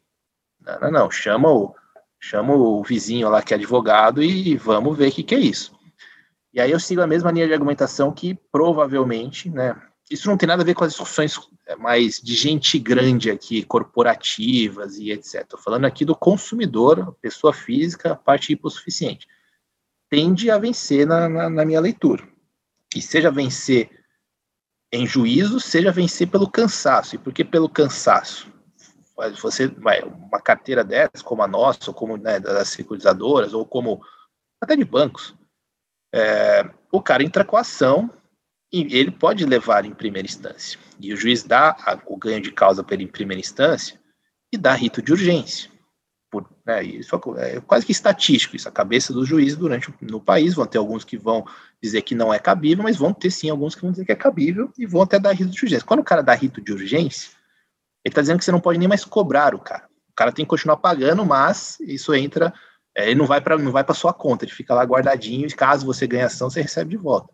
Não, não, não, chama o, chama o vizinho lá que é advogado e vamos ver o que, que é isso. E aí eu sigo a mesma linha de argumentação que provavelmente, né, isso não tem nada a ver com as discussões é, mais de gente grande aqui, corporativas e etc. Estou falando aqui do consumidor, pessoa física, parte hipossuficiente. Tende a vencer na, na, na minha leitura. E seja vencer em juízo, seja vencer pelo cansaço. E por que pelo cansaço? Você vai, uma carteira dessas, como a nossa, ou como né, das securitizadoras, ou como até de bancos, é, o cara entra com a ação e ele pode levar em primeira instância. E o juiz dá a, o ganho de causa para ele em primeira instância e dá rito de urgência. Por, né, isso é quase que estatístico, isso, a cabeça dos juízes durante no país. Vão ter alguns que vão dizer que não é cabível, mas vão ter sim alguns que vão dizer que é cabível e vão até dar rito de urgência. Quando o cara dá rito de urgência, ele está dizendo que você não pode nem mais cobrar o cara. O cara tem que continuar pagando, mas isso entra, é, ele não vai para não vai para sua conta, ele fica lá guardadinho e caso você ganhe ação, você recebe de volta.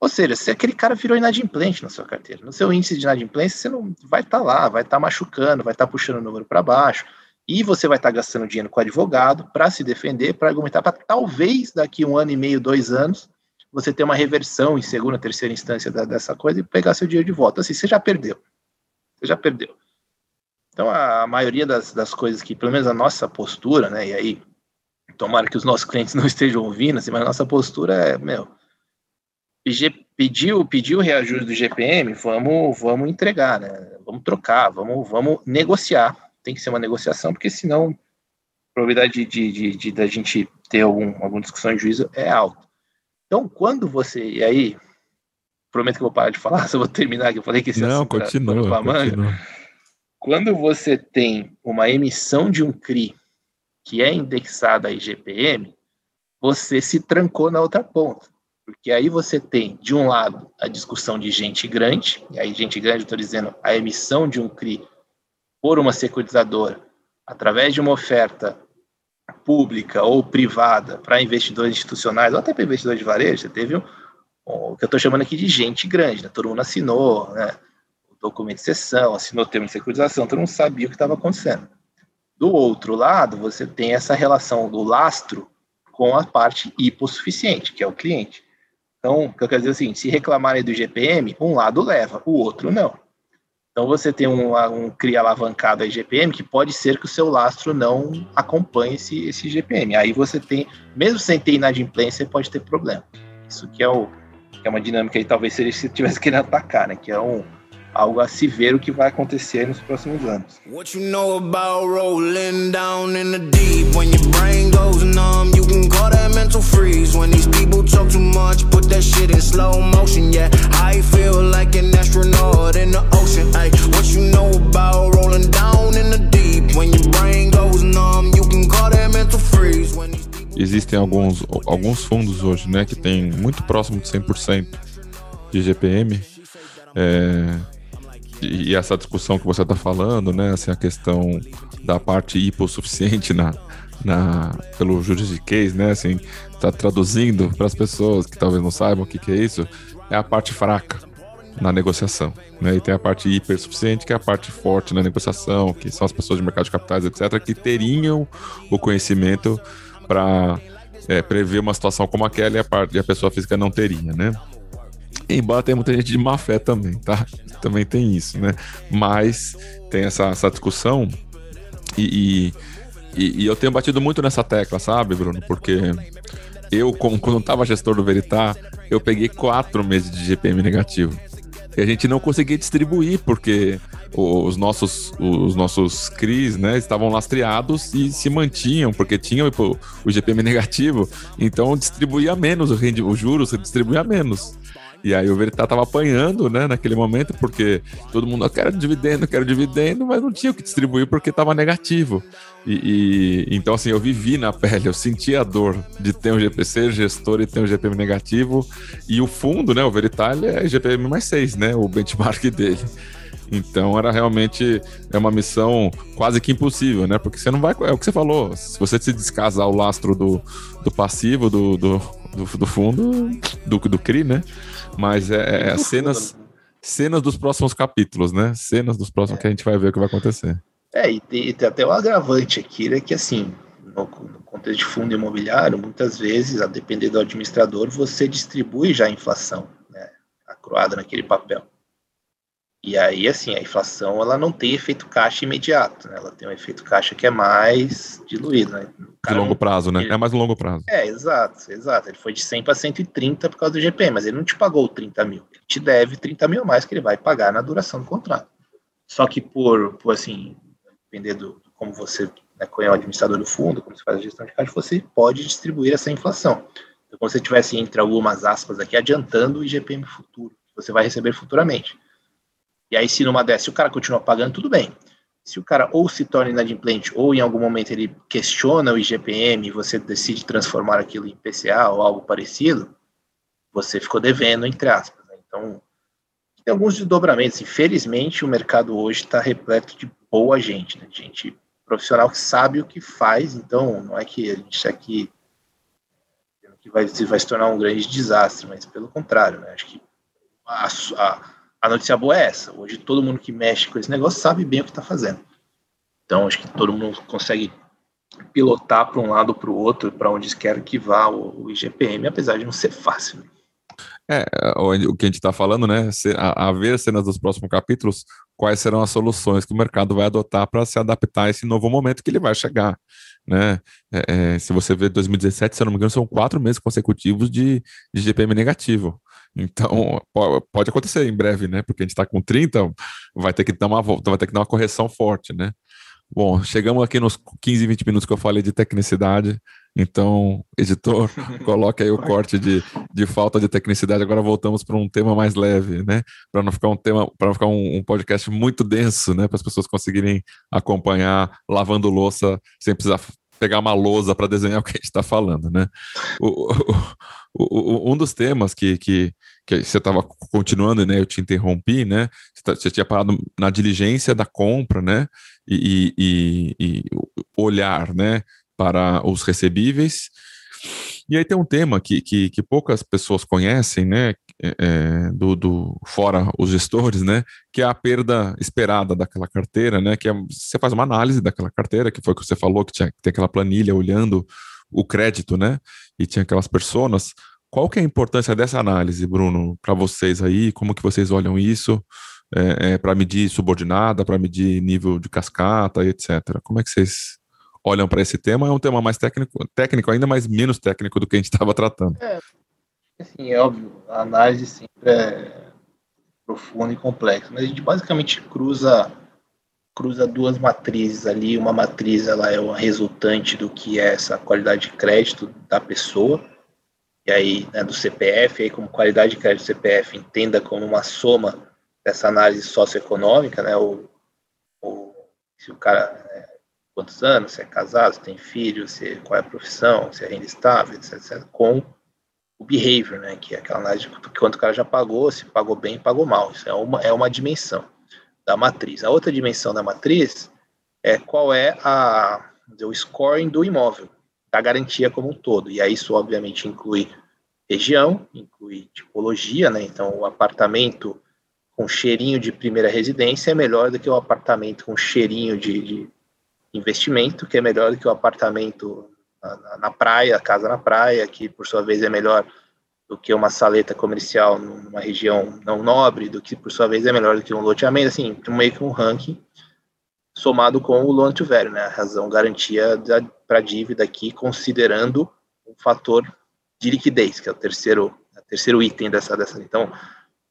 Ou seja, se aquele cara virou inadimplente na sua carteira, no seu índice de inadimplência, você não vai estar tá lá, vai estar tá machucando, vai estar tá puxando o número para baixo, e você vai estar tá gastando dinheiro com advogado para se defender, para argumentar, para talvez daqui um ano e meio, dois anos, você ter uma reversão em segunda, terceira instância da, dessa coisa e pegar seu dinheiro de volta. Assim, você já perdeu. Você já perdeu. Então, a, a maioria das, das coisas que, pelo menos a nossa postura, né, e aí, tomara que os nossos clientes não estejam ouvindo, assim, mas a nossa postura é, meu, pediu, pediu o reajuste do GPM, vamos, vamos entregar, né? Vamos trocar, vamos, vamos negociar. Tem que ser uma negociação, porque senão a probabilidade de, de, de, da gente ter algum, alguma discussão em juízo é alta. Então, quando você. E aí, prometo que eu vou parar de falar, só vou terminar que eu falei que esse Não, continua, continua. Quando você tem uma emissão de um CRI que é indexada a IGPM, você se trancou na outra ponta. Porque aí você tem, de um lado, a discussão de gente grande, e aí gente grande, estou dizendo, a emissão de um CRI por uma securitizadora, através de uma oferta pública ou privada para investidores institucionais, ou até para investidores de varejo, você teve um, um, o que eu estou chamando aqui de gente grande, né? todo mundo assinou né? o documento de sessão, assinou o termo de securitização, todo mundo sabia o que estava acontecendo. Do outro lado, você tem essa relação do lastro com a parte hipossuficiente, que é o cliente. Então, eu quero dizer assim, se reclamarem do GPM, um lado leva, o outro não. Então você tem um, um CRI alavancado a GPM que pode ser que o seu lastro não acompanhe esse, esse GPM. Aí você tem, mesmo sem ter inadimplência, pode ter problema. Isso que é, o, que é uma dinâmica aí, talvez seria se tivesse querendo atacar, né? Que é um, algo a se ver o que vai acontecer nos próximos anos. What you know about rolling down in the deep? When your brain goes numb you can call that mental freeze. When these people talk too much put that shit in slow motion. Yeah I feel like an astronaut in the ocean. Hey what you know about rolling down in the deep? When your brain goes numb you can call that mental freeze. When these Existem alguns, alguns fundos hoje, né, que tem muito próximo de 100% de GPM. É, e essa discussão que você está falando, né, assim, a questão da parte hipossuficiente na, na, pelo juridiquês, né, assim, tá traduzindo para as pessoas que talvez não saibam o que, que é isso, é a parte fraca, na negociação. Né? E tem a parte hipersuficiente, que é a parte forte na negociação, que são as pessoas de mercado de capitais, etc., que teriam o conhecimento para é, prever uma situação como aquela e a, parte, e a pessoa física não teria, né? Embora tenha muita gente de má fé também, tá? Também tem isso, né? Mas tem essa, essa discussão e, e, e eu tenho batido muito nessa tecla, sabe, Bruno? Porque eu, como, quando estava gestor do Veritar, eu peguei quatro meses de GPM negativo. E a gente não conseguia distribuir, porque os nossos, os nossos CRIs né, estavam lastreados e se mantinham, porque tinham o, o GPM negativo, então distribuía menos o, rendi, o juros, distribuía menos. E aí o Veritas tava apanhando, né, naquele momento, porque todo mundo, eu quero dividendo, quero dividendo, mas não tinha o que distribuir porque estava negativo. E, e, então, assim, eu vivi na pele, eu senti a dor de ter um GPC gestor e ter um GPM negativo. E o fundo, né, o Veritas, é GPM mais 6, né, o benchmark dele. Então era realmente é uma missão quase que impossível, né? Porque você não vai. É o que você falou. Se você se descasar o lastro do, do passivo do, do, do, do fundo, do, do CRI, né? Mas é, é cenas, cenas dos próximos capítulos, né? Cenas dos próximos é. que a gente vai ver o que vai acontecer. É, e tem, tem até um agravante aqui, né? Que assim, no, no, contexto de fundo imobiliário, muitas vezes, a depender do administrador, você distribui já a inflação, né? Acroada naquele papel. E aí, assim, a inflação ela não tem efeito caixa imediato, né? Ela tem um efeito caixa que é mais diluído, né? De longo prazo, né? Ele... É mais longo prazo. É, exato, exato. Ele foi de 100 para 130 por causa do GP, mas ele não te pagou 30 mil. Ele te deve 30 mil mais que ele vai pagar na duração do contrato. Só que por, por assim, depender do como você né, é o administrador do fundo, como você faz a gestão de caixa, você pode distribuir essa inflação. Então, como se você tivesse entre algumas aspas aqui, adiantando o IGPM futuro, que você vai receber futuramente. E aí, se numa dessa, se o cara continua pagando, tudo bem. Se o cara ou se torna inadimplente, ou em algum momento ele questiona o IGPM e você decide transformar aquilo em PCA ou algo parecido, você ficou devendo, entre aspas. Né? Então, tem alguns desdobramentos. Infelizmente, o mercado hoje está repleto de boa gente, né? gente profissional que sabe o que faz. Então, não é que a gente está aqui que vai, vai se tornar um grande desastre, mas pelo contrário, né? acho que a, a a notícia boa é essa. Hoje todo mundo que mexe com esse negócio sabe bem o que está fazendo. Então acho que todo mundo consegue pilotar para um lado para o outro, para onde quer que vá o, o, IGPM, apesar de não ser fácil. É, o que a gente está falando, né? A, a ver cenas dos próximos capítulos, quais serão as soluções que o mercado vai adotar para se adaptar a esse novo momento que ele vai chegar. Né? É, é, se você ver 2017, se eu não me engano, são quatro meses consecutivos de, de GPM negativo. Então, pode acontecer em breve, né? Porque a gente está com 30, vai ter que dar uma volta, vai ter que dar uma correção forte, né? Bom, chegamos aqui nos 15, 20 minutos que eu falei de tecnicidade. Então, editor, coloque aí o corte de, de falta de tecnicidade. Agora voltamos para um tema mais leve, né? Para não ficar um tema, para não ficar um, um, podcast muito denso, né? Para as pessoas conseguirem acompanhar lavando louça sem precisar pegar uma lousa para desenhar o que a gente está falando, né? O, o, o, um dos temas que, que, que você estava continuando, né? Eu te interrompi, né? Você, tá, você, tinha parado na diligência da compra, né? E, e, e, olhar, né? Para os recebíveis. E aí tem um tema que, que, que poucas pessoas conhecem, né? É, é, do, do, fora os gestores, né? Que é a perda esperada daquela carteira, né? Que é, você faz uma análise daquela carteira, que foi o que você falou, que tinha que ter aquela planilha olhando o crédito, né? E tinha aquelas pessoas. Qual que é a importância dessa análise, Bruno, para vocês aí? Como que vocês olham isso? É, é para medir subordinada, para medir nível de cascata e etc. Como é que vocês olham para esse tema? É um tema mais técnico, técnico ainda mais menos técnico do que a gente estava tratando. É, assim, é óbvio, a análise sempre é profunda e complexa, mas a gente basicamente cruza cruza duas matrizes ali. Uma matriz ela é uma resultante do que é essa qualidade de crédito da pessoa, e aí né, do CPF, aí como qualidade de crédito do CPF entenda como uma soma dessa análise socioeconômica, né? O, o se o cara é, quantos anos, se é casado, se tem filho, se qual é a profissão, se é renda estável, etc, etc com o behavior, né? Que é aquela análise de quanto o cara já pagou, se pagou bem, pagou mal. Isso é uma é uma dimensão da matriz. A outra dimensão da matriz é qual é a, o scoring do imóvel, da garantia como um todo. E aí isso obviamente inclui região, inclui tipologia, né? Então o apartamento com cheirinho de primeira residência é melhor do que o apartamento com cheirinho de, de investimento, que é melhor do que o apartamento na, na, praia, a casa na praia, que por sua vez é melhor do que uma saleta comercial numa região não nobre, do que por sua vez é melhor do que um loteamento, assim, meio que um ranking somado com o loan to value, né, a razão garantia para a dívida aqui, considerando o fator de liquidez, que é o terceiro, o terceiro item dessa, dessa. Então,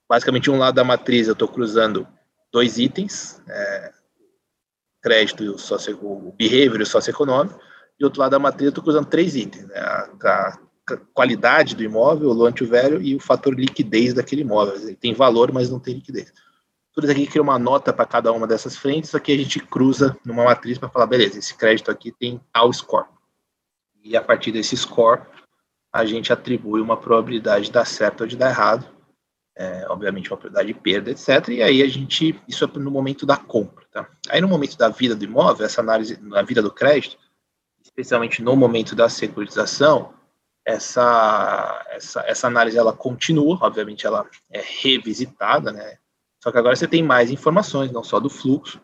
basicamente, um lado da matriz eu estou cruzando dois itens, é, crédito e o, socio, o behavior e o socioeconômico, e outro lado da matriz eu estou cruzando três itens, né, a, a, qualidade do imóvel, o loan to e o fator liquidez daquele imóvel. Ele tem valor, mas não tem liquidez. Tudo isso aqui cria uma nota para cada uma dessas frentes, aqui a gente cruza numa matriz para falar, beleza, esse crédito aqui tem tal score. E a partir desse score, a gente atribui uma probabilidade de dar certo ou de dar errado, é, obviamente uma probabilidade de perda, etc. E aí a gente, isso é no momento da compra, tá? Aí no momento da vida do imóvel, essa análise na vida do crédito, especialmente no momento da securitização, essa, essa, essa análise ela continua, obviamente ela é revisitada, né? Só que agora você tem mais informações, não só do fluxo,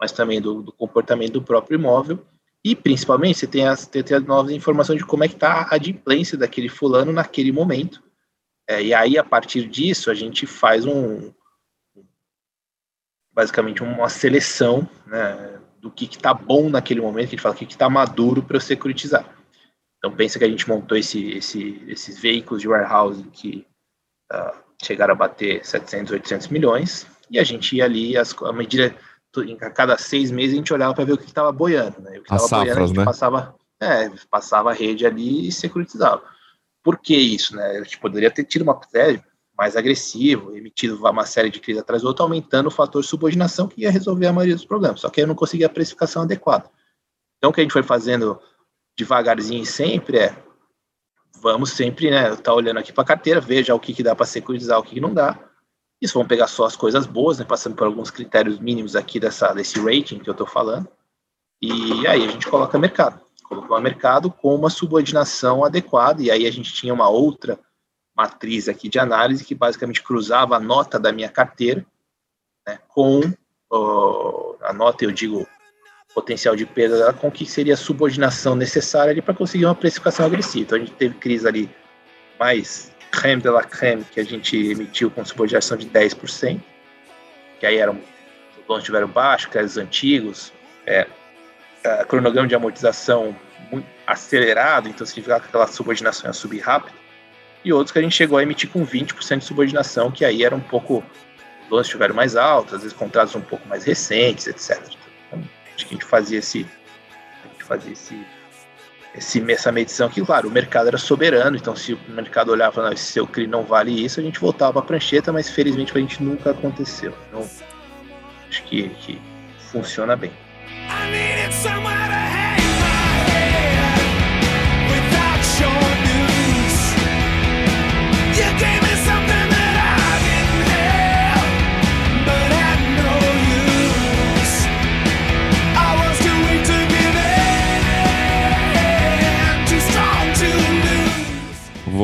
mas também do, do comportamento do próprio imóvel e principalmente você tem as, tem as novas informações de como é que está a adimplência daquele fulano naquele momento. É, e aí, a partir disso, a gente faz um basicamente uma seleção né, do que está bom naquele momento, que a gente fala o que está maduro para eu securitizar. Então pensa que a gente montou esse, esse, esses veículos de warehousing que uh, chegaram a bater 700, 800 milhões, e a gente ia ali, as, a medida a cada seis meses a gente olhava para ver o que estava boiando, né? O que safras, boiando, a gente né? passava, é, passava a rede ali e securitizava. Por que isso, né? A gente poderia ter tido uma série mais agressivo, emitido uma série de crises atrás do outro, aumentando o fator subordinação que ia resolver a maioria dos problemas. Só que eu não conseguia a precificação adequada. Então, o que a gente foi fazendo devagarzinho sempre é vamos sempre, né, tá olhando aqui para carteira, veja o que, que dá para securitizar, o que, que não dá, isso vão pegar só as coisas boas, né, passando por alguns critérios mínimos aqui dessa, desse rating que eu estou falando. E aí a gente coloca mercado. Colocou o mercado com uma subordinação adequada, e aí a gente tinha uma outra matriz aqui de análise que basicamente cruzava a nota da minha carteira né, com a nota, eu digo, potencial de perda dela, com o que seria a subordinação necessária para conseguir uma precificação agressiva. Então a gente teve crise ali mais creme de la creme que a gente emitiu com subordinação de 10%, que aí eram os bons tiveram baixo, créditos antigos, é, é, cronograma de amortização muito acelerado, então significava que aquela subordinação ia subir rápido, e outros que a gente chegou a emitir com 20% de subordinação, que aí era um pouco, os bons tiveram mais altos, às vezes contratos um pouco mais recentes, etc. Acho que a gente fazia esse, a gente fazia esse esse, essa medição que, claro, o mercado era soberano, então se o mercado olhava, não, esse seu CRI não vale isso, a gente voltava para a prancheta, mas felizmente para a gente nunca aconteceu. Então, acho que, que funciona bem.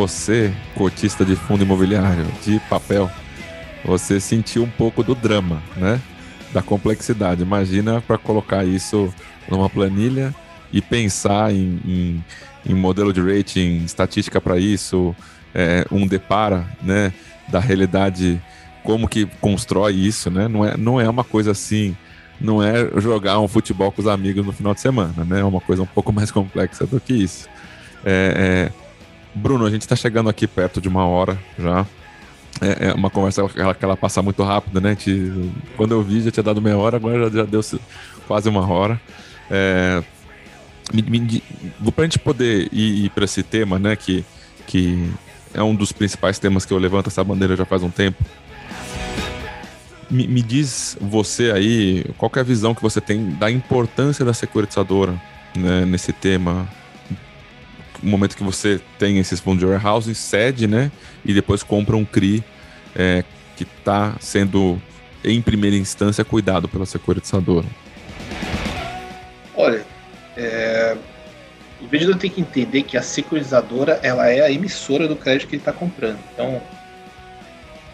Você, cotista de fundo imobiliário, de papel, você sentiu um pouco do drama, né? Da complexidade. Imagina para colocar isso numa planilha e pensar em, em, em modelo de rating, estatística para isso, é, um depara, né? Da realidade, como que constrói isso, né? Não é, não é uma coisa assim não é jogar um futebol com os amigos no final de semana, né? É uma coisa um pouco mais complexa do que isso. É, é, Bruno, a gente está chegando aqui perto de uma hora já. É, é uma conversa que ela, que ela, passa muito rápido, né? Gente, quando eu vi já tinha dado meia hora, agora já, já deu quase uma hora. É, para a gente poder ir, ir para esse tema, né? Que, que é um dos principais temas que eu levanto essa bandeira já faz um tempo. Me, me diz você aí, qual é a visão que você tem da importância da securitizadora né, nesse tema? Momento que você tem esses fundos de warehousing, cede, né? E depois compra um CRI é, que está sendo, em primeira instância, cuidado pela securitizadora. Olha, é, o vendedor tem que entender que a securitizadora ela é a emissora do crédito que ele está comprando. Então,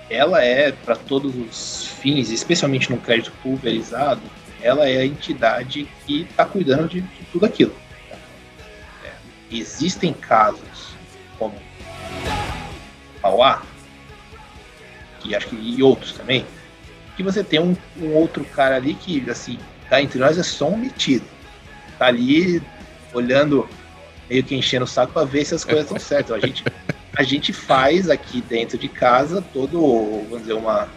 ela é, para todos os fins, especialmente no crédito pulverizado, ela é a entidade que está cuidando de, de, tudo aquilo. Existem casos como Mauá, que acho que e outros também, que você tem um, um outro cara ali que, assim, tá entre nós é só um metido. Tá ali olhando, meio que enchendo o saco para ver se as coisas estão certas. A gente, a gente faz aqui dentro de casa todo, vamos dizer, uma,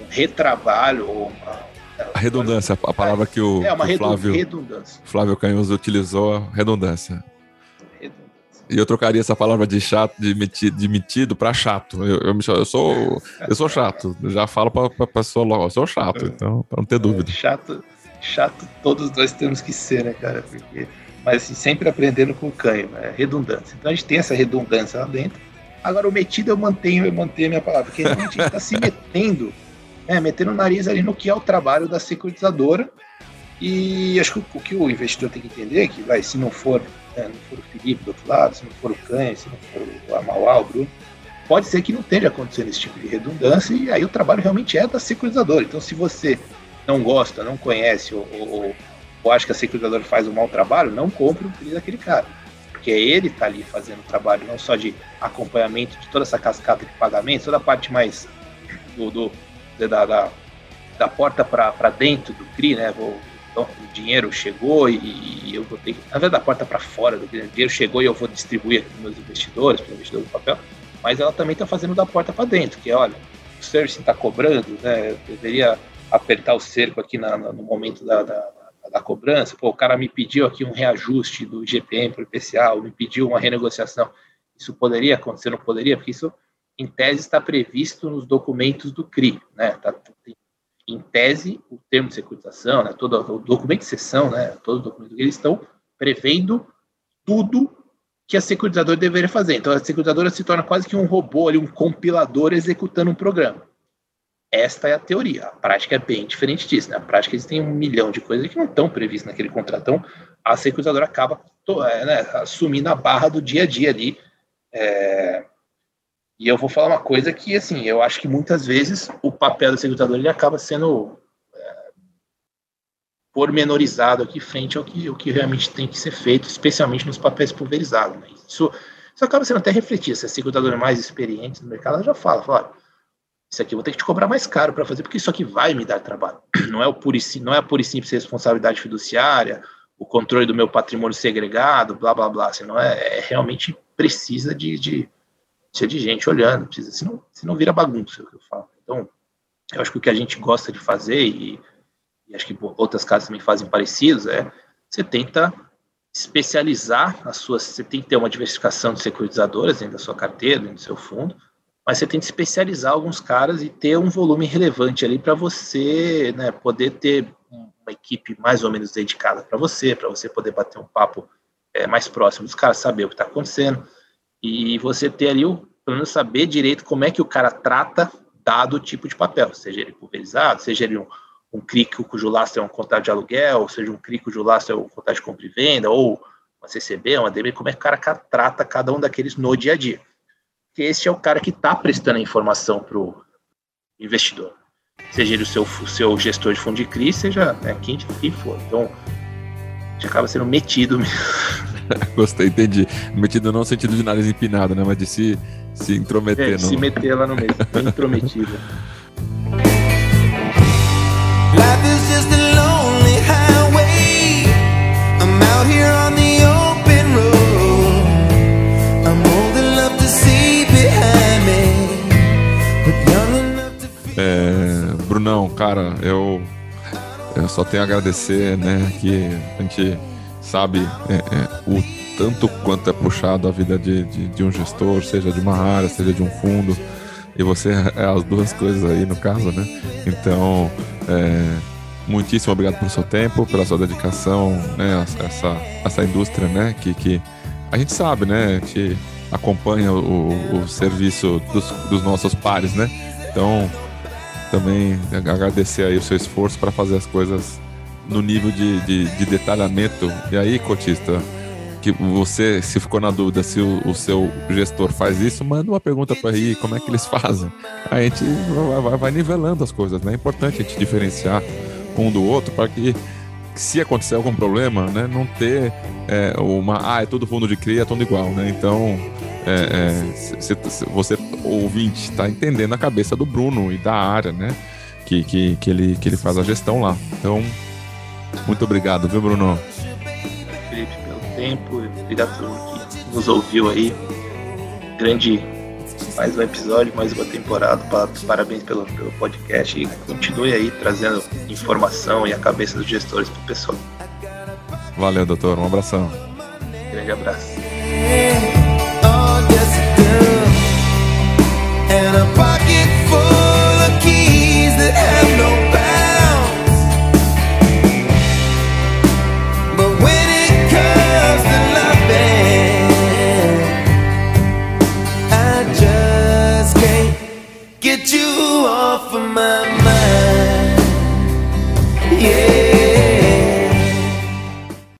um retrabalho, uma, a redundância, a palavra que o, é, uma o Flávio, redundância. Flávio Canhoso utilizou, redundância. E eu trocaria essa palavra de chato, de metido, de metido para chato. Eu, eu, eu, sou, eu sou chato. Eu já falo para a pessoa logo, eu sou chato, então, para não ter dúvida. chato, chato todos nós temos que ser, né, cara? Porque, mas assim, sempre aprendendo com o canho, é redundância. Então a gente tem essa redundância lá dentro. Agora o metido eu mantenho, eu mantenho a minha palavra, porque a gente está se metendo, né, metendo o nariz ali no que é o trabalho da securitizadora. E acho que o, o que o investidor tem que entender é que, vai, se não for né, não for o Felipe do outro lado, se não for o Canha, se não for o Amauá, o Bruno, pode ser que não esteja acontecendo esse tipo de redundância e aí o trabalho realmente é da securizadora. Então, se você não gosta, não conhece ou, ou, ou acha que a securizadora faz um mau trabalho, não compre o CRI daquele cara. Porque ele está ali fazendo o trabalho não só de acompanhamento de toda essa cascata de pagamentos, toda a parte mais do, do da, da, da porta para dentro do CRI, né? Vou então, o dinheiro chegou e, eu vou ter que, verdade, da porta para fora, o dinheiro chegou e eu vou distribuir para meus investidores, para investidores do papel, mas ela também está fazendo da porta para dentro, que é, olha, o service está cobrando, né, eu deveria apertar o cerco aqui na, no momento da, da, da, cobrança, pô, o cara me pediu aqui um reajuste do GPM para o IPCA, ou me pediu uma renegociação, isso poderia acontecer, não poderia, porque isso, em tese, está previsto nos documentos do CRI, né, tá, tem em tese, o termo de securitização, né, todo o documento de sessão, né, todo o documento eles estão prevendo tudo que a securitizadora deveria fazer. Então, a securitizadora se torna quase que um robô, ali, um compilador executando um programa. Esta é a teoria. A prática é bem diferente disso. Né? A prática existem um milhão de coisas que não estão previstas naquele contratão. A securitizadora acaba é, né, assumindo a barra do dia a dia ali, é, e eu vou falar uma coisa que, assim, eu acho que muitas vezes o papel do secretador ele acaba sendo é, pormenorizado aqui frente ao que, o que realmente tem que ser feito, especialmente nos papéis pulverizados. Né? Isso, isso acaba sendo até refletido. Se a secretadora é mais experiente no mercado, ela já fala, fala, isso aqui eu vou ter que te cobrar mais caro para fazer, porque isso aqui vai me dar trabalho. Não é, o pura, não é a pura e simples responsabilidade fiduciária, o controle do meu patrimônio segregado, blá, blá, blá. Assim, não é, é realmente precisa de, de precisa de gente olhando, precisa, senão, senão vira bagunça, é o que eu falo. Então, eu acho que o que a gente gosta de fazer, e, e acho que outras casas também fazem parecidos, é você tenta especializar as suas, você tem que ter uma diversificação de securitizadoras dentro da sua carteira, dentro do seu fundo, mas você tem que especializar alguns caras e ter um volume relevante ali para você né, poder ter uma equipe mais ou menos dedicada para você, para você poder bater um papo é, mais próximo dos caras, saber o que está acontecendo e você ter ali, o, pelo menos saber direito como é que o cara trata dado tipo de papel, seja ele pulverizado, seja ele um, um CRI cujo lastro é um contrato de aluguel, seja um CRI cujo lastro é um contrato de compra e venda, ou uma CCB, uma DB, como é que o cara trata cada um daqueles no dia a dia. Porque esse é o cara que está prestando a informação para o investidor. Seja ele o seu, o seu gestor de fundo de CRI, seja né, quem, quem for. Então, a gente acaba sendo metido mesmo. Gostei, entendi. Metido não no sentido de nariz empinado, né? Mas de se, se intrometer. É, no... se meter lá no meio, bem intrometido. Life is just a lonely highway. I'm out here on the open road. I'm old enough to see behind me. But young enough to feel. É, Brunão, cara, eu, eu só tenho a agradecer, né? Que a gente sabe é, é, o tanto quanto é puxado a vida de, de, de, um gestor, seja de uma área, seja de um fundo, e você é as duas coisas aí no caso, né? Então, é, muitíssimo obrigado pelo seu tempo, pela sua dedicação, né? Essa, essa indústria, né? Que, que a gente sabe, né? A gente acompanha o, o serviço dos, dos nossos pares, né? Então, também agradecer aí o seu esforço para fazer as coisas no nível de, de, de detalhamento. E aí, cotista, que você, se ficou na dúvida se o, o seu gestor faz isso, manda uma pergunta para aí, como é que eles fazem. A gente vai, vai, nivelando as coisas, né? É importante a gente diferenciar um do outro para que se acontecer algum problema, né, não ter é, uma, ah, é todo fundo de cria, é tudo igual, né? Então, é, é, se, se você, ouvinte, está entendendo a cabeça do Bruno e da área, né? Que, que, que, ele, que ele faz a gestão lá. Então, muito obrigado, viu, Bruno? Felipe, pelo tempo, obrigado a todo mundo que nos ouviu aí. Grande mais um episódio, mais uma temporada. Parabéns pelo, pelo podcast e continue aí trazendo informação e a cabeça dos gestores para o pessoal. Valeu, doutor. Um abração. Grande abraço. and a pocket off of my mind.